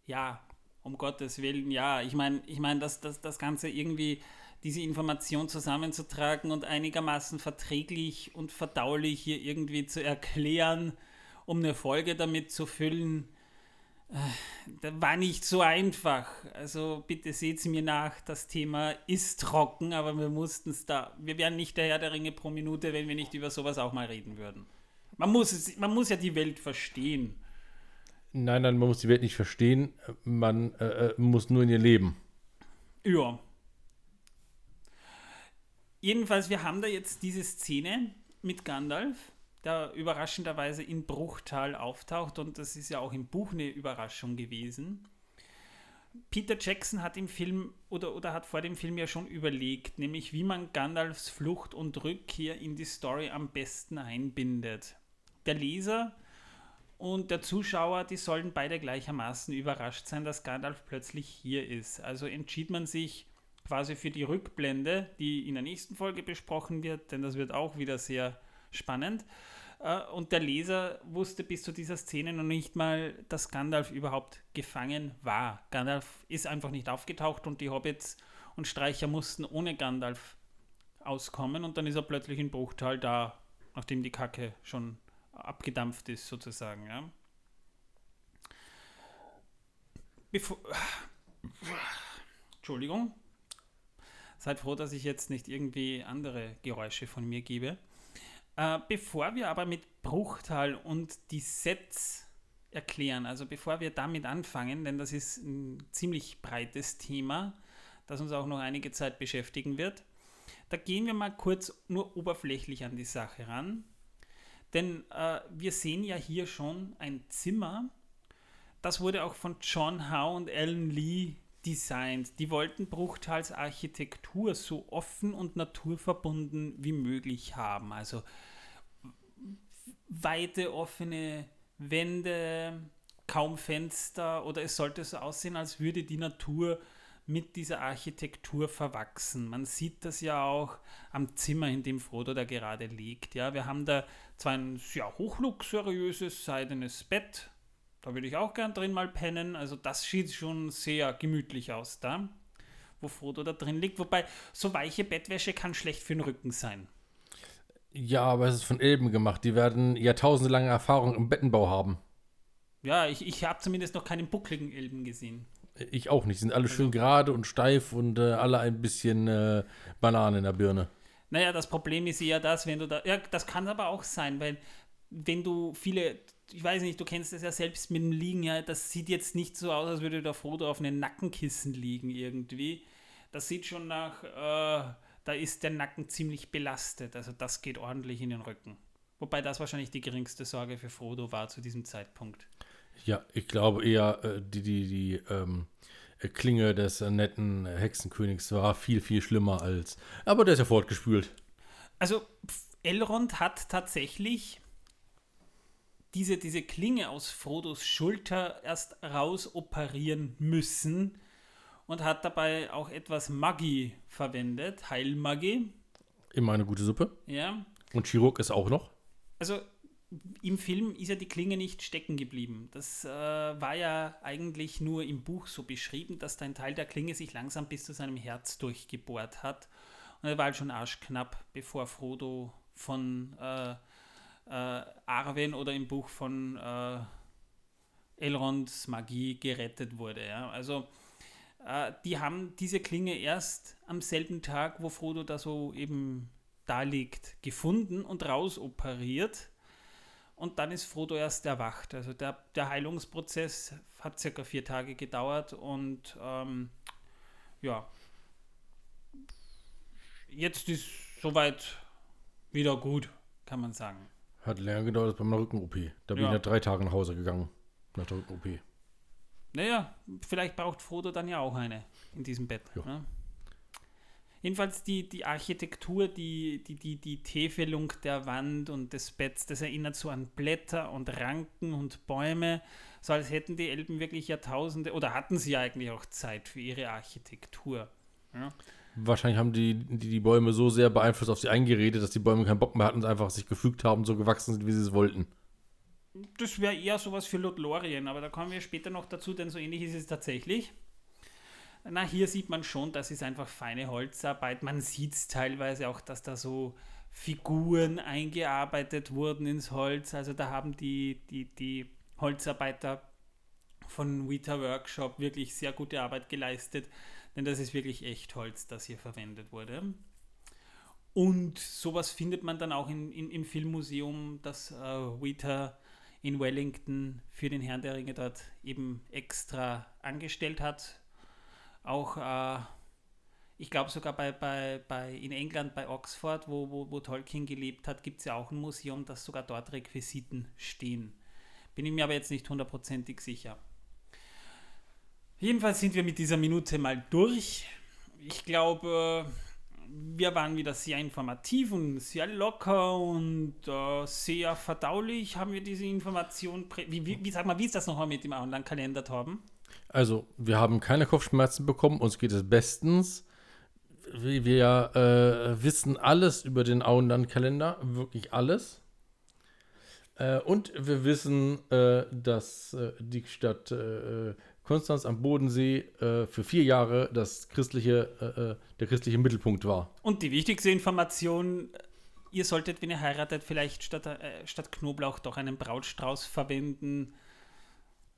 Ja, um Gottes Willen, ja. Ich meine, ich mein, das, das, das Ganze irgendwie, diese Information zusammenzutragen und einigermaßen verträglich und verdaulich hier irgendwie zu erklären, um eine Folge damit zu füllen. Äh, Das war nicht so einfach. Also bitte seht mir nach, das Thema ist trocken, aber wir mussten es da. Wir wären nicht der Herr der Ringe pro Minute, wenn wir nicht über sowas auch mal reden würden. Man muss, es, man muss ja die Welt verstehen. Nein, nein, man muss die Welt nicht verstehen. Man äh, äh, muss nur in ihr leben. Ja. Jedenfalls, wir haben da jetzt diese Szene mit Gandalf, der überraschenderweise in Bruchtal auftaucht und das ist ja auch im Buch eine Überraschung gewesen. Peter Jackson hat im Film oder, oder hat vor dem Film ja schon überlegt, nämlich wie man Gandalfs Flucht und Rückkehr in die Story am besten einbindet. Der Leser und der Zuschauer, die sollen beide gleichermaßen überrascht sein, dass Gandalf plötzlich hier ist. Also entschied man sich quasi für die Rückblende, die in der nächsten Folge besprochen wird, denn das wird auch wieder sehr spannend. Äh, und der Leser wusste bis zu dieser Szene noch nicht mal, dass Gandalf überhaupt gefangen war. Gandalf ist einfach nicht aufgetaucht und die Hobbits und Streicher mussten ohne Gandalf auskommen und dann ist er plötzlich in Bruchtal da, nachdem die Kacke schon abgedampft ist, sozusagen. Ja. Bevor, Entschuldigung. Seid froh, dass ich jetzt nicht irgendwie andere Geräusche von mir gebe. Äh, bevor wir aber mit Bruchtal und die Sets erklären, also bevor wir damit anfangen, denn das ist ein ziemlich breites Thema, das uns auch noch einige Zeit beschäftigen wird, da gehen wir mal kurz nur oberflächlich an die Sache ran. Denn äh, wir sehen ja hier schon ein Zimmer, das wurde auch von John Howe und Alan Lee designt. Die wollten Bruchtals Architektur so offen und naturverbunden wie möglich haben. Also weite offene Wände, kaum Fenster oder es sollte so aussehen, als würde die Natur mit dieser Architektur verwachsen. Man sieht das ja auch am Zimmer, in dem Frodo da gerade liegt. Ja, wir haben da zwar ein sehr hochluxuriöses seidenes Bett, da würde ich auch gern drin mal pennen. Also das sieht schon sehr gemütlich aus da, wo Frodo da drin liegt. Wobei so weiche Bettwäsche kann schlecht für den Rücken sein. Ja, aber es ist von Elben gemacht. Die werden jahrtausendelange Erfahrung im Bettenbau haben. Ja, ich, ich habe zumindest noch keinen buckligen Elben gesehen. Ich auch nicht. Sind alle schön gerade und steif und äh, alle ein bisschen äh, Banane in der Birne. Naja, das Problem ist eher das, wenn du da. Ja, das kann aber auch sein, weil wenn du viele ich weiß nicht, du kennst das ja selbst mit dem Liegen, ja, das sieht jetzt nicht so aus, als würde der Frodo auf einem Nackenkissen liegen irgendwie. Das sieht schon nach, äh, da ist der Nacken ziemlich belastet, also das geht ordentlich in den Rücken. Wobei das wahrscheinlich die geringste Sorge für Frodo war zu diesem Zeitpunkt. Ja, ich glaube eher, äh, die, die, die ähm, Klinge des äh, netten Hexenkönigs war viel, viel schlimmer als. Aber der ist ja fortgespült. Also, Elrond hat tatsächlich diese, diese Klinge aus Frodos Schulter erst rausoperieren müssen und hat dabei auch etwas Magie verwendet, Heilmagie. Immer eine gute Suppe. Ja. Und Chirurg ist auch noch. Also im Film ist ja die Klinge nicht stecken geblieben. Das äh, war ja eigentlich nur im Buch so beschrieben, dass ein Teil der Klinge sich langsam bis zu seinem Herz durchgebohrt hat. Und er war halt schon arschknapp, bevor Frodo von äh, äh, Arwen oder im Buch von äh, Elronds Magie gerettet wurde. Ja? Also äh, die haben diese Klinge erst am selben Tag, wo Frodo da so eben da liegt, gefunden und rausoperiert. Und dann ist Frodo erst erwacht. Also der, der Heilungsprozess hat circa vier Tage gedauert und ähm, ja, jetzt ist soweit wieder gut, kann man sagen. Hat länger gedauert als beim Rücken-OP. Da bin ja. ich nach drei Tagen nach Hause gegangen. Nach der Rücken-OP. Naja, vielleicht braucht Frodo dann ja auch eine in diesem Bett. Ja. Ne? Jedenfalls die, die Architektur, die, die, die, die Täfelung der Wand und des Betts, das erinnert so an Blätter und Ranken und Bäume, so als hätten die Elben wirklich Jahrtausende oder hatten sie eigentlich auch Zeit für ihre Architektur. Ja? Wahrscheinlich haben die, die die Bäume so sehr beeinflusst auf sie eingeredet, dass die Bäume keinen Bock mehr hatten und einfach sich gefügt haben so gewachsen sind, wie sie es wollten. Das wäre eher sowas für Lothlorien, aber da kommen wir später noch dazu, denn so ähnlich ist es tatsächlich. Na, hier sieht man schon, das ist einfach feine Holzarbeit. Man sieht es teilweise auch, dass da so Figuren eingearbeitet wurden ins Holz. Also da haben die, die, die Holzarbeiter von Weta Workshop wirklich sehr gute Arbeit geleistet. Denn das ist wirklich echt Holz, das hier verwendet wurde. Und sowas findet man dann auch in, in, im Filmmuseum, das äh, Weta in Wellington für den Herrn der Ringe dort eben extra angestellt hat. Auch äh, ich glaube sogar bei, bei, bei in England, bei Oxford, wo, wo, wo Tolkien gelebt hat, gibt es ja auch ein Museum, das sogar dort Requisiten stehen. Bin ich mir aber jetzt nicht hundertprozentig sicher. Jedenfalls sind wir mit dieser Minute mal durch. Ich glaube, wir waren wieder sehr informativ und sehr locker und äh, sehr verdaulich haben wir diese Information. Wie, wie, wie, sag mal, wie ist das nochmal mit dem Online-Kalender, Torben? Also, wir haben keine Kopfschmerzen bekommen, uns geht es bestens. Wir äh, wissen alles über den Auenland-Kalender, wirklich alles. Äh, und wir wissen, äh, dass äh, die Stadt äh, Konstanz am Bodensee äh, für vier Jahre das christliche, der christliche Mittelpunkt war. Und die wichtigste Information, ihr solltet, wenn ihr heiratet, vielleicht statt, statt Knoblauch doch einen Brautstrauß verwenden.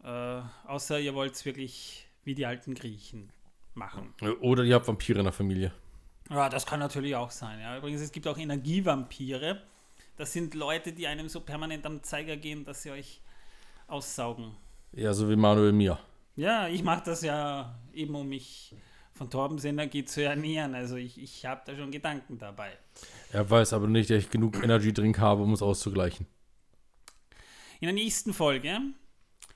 außer ihr wollt es wirklich wie die alten Griechen machen. Oder ihr habt Vampire in der Familie. Ja, das kann natürlich auch sein. Ja. Übrigens, es gibt auch Energievampire. Das sind Leute, die einem so permanent am Zeiger gehen, dass sie euch aussaugen. Ja, so wie Manuel mir. Ja, ich mache das ja eben, um mich von Torbens Energie zu ernähren. Also ich, ich habe da schon Gedanken dabei. Er weiß aber nicht, dass ich genug Energy Drink habe, um es auszugleichen. In der nächsten Folge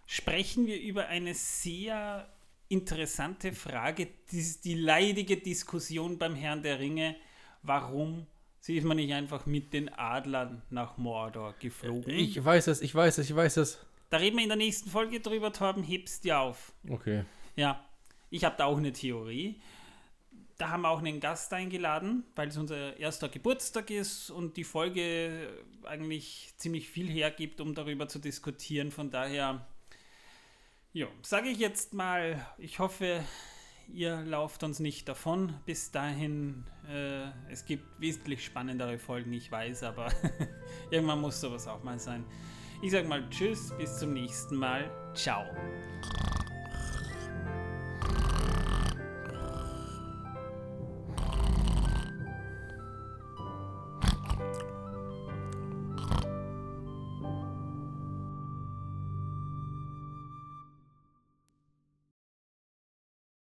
sprechen wir über eine sehr interessante Frage, die, die leidige Diskussion beim Herrn der Ringe, warum ist man nicht einfach mit den Adlern nach Mordor geflogen? Ich weiß es, ich weiß es, ich weiß es. Da reden wir in der nächsten Folge drüber, Torben, hebst dir auf. Okay. Ja, ich habe da auch eine Theorie. Da haben wir auch einen Gast eingeladen, weil es unser erster Geburtstag ist und die Folge eigentlich ziemlich viel hergibt, um darüber zu diskutieren. Von daher ja, sage ich jetzt mal, ich hoffe, ihr lauft uns nicht davon. Bis dahin, äh, es gibt wesentlich spannendere Folgen, ich weiß, aber irgendwann muss sowas auch mal sein. Ich sage mal Tschüss, bis zum nächsten Mal. Ciao.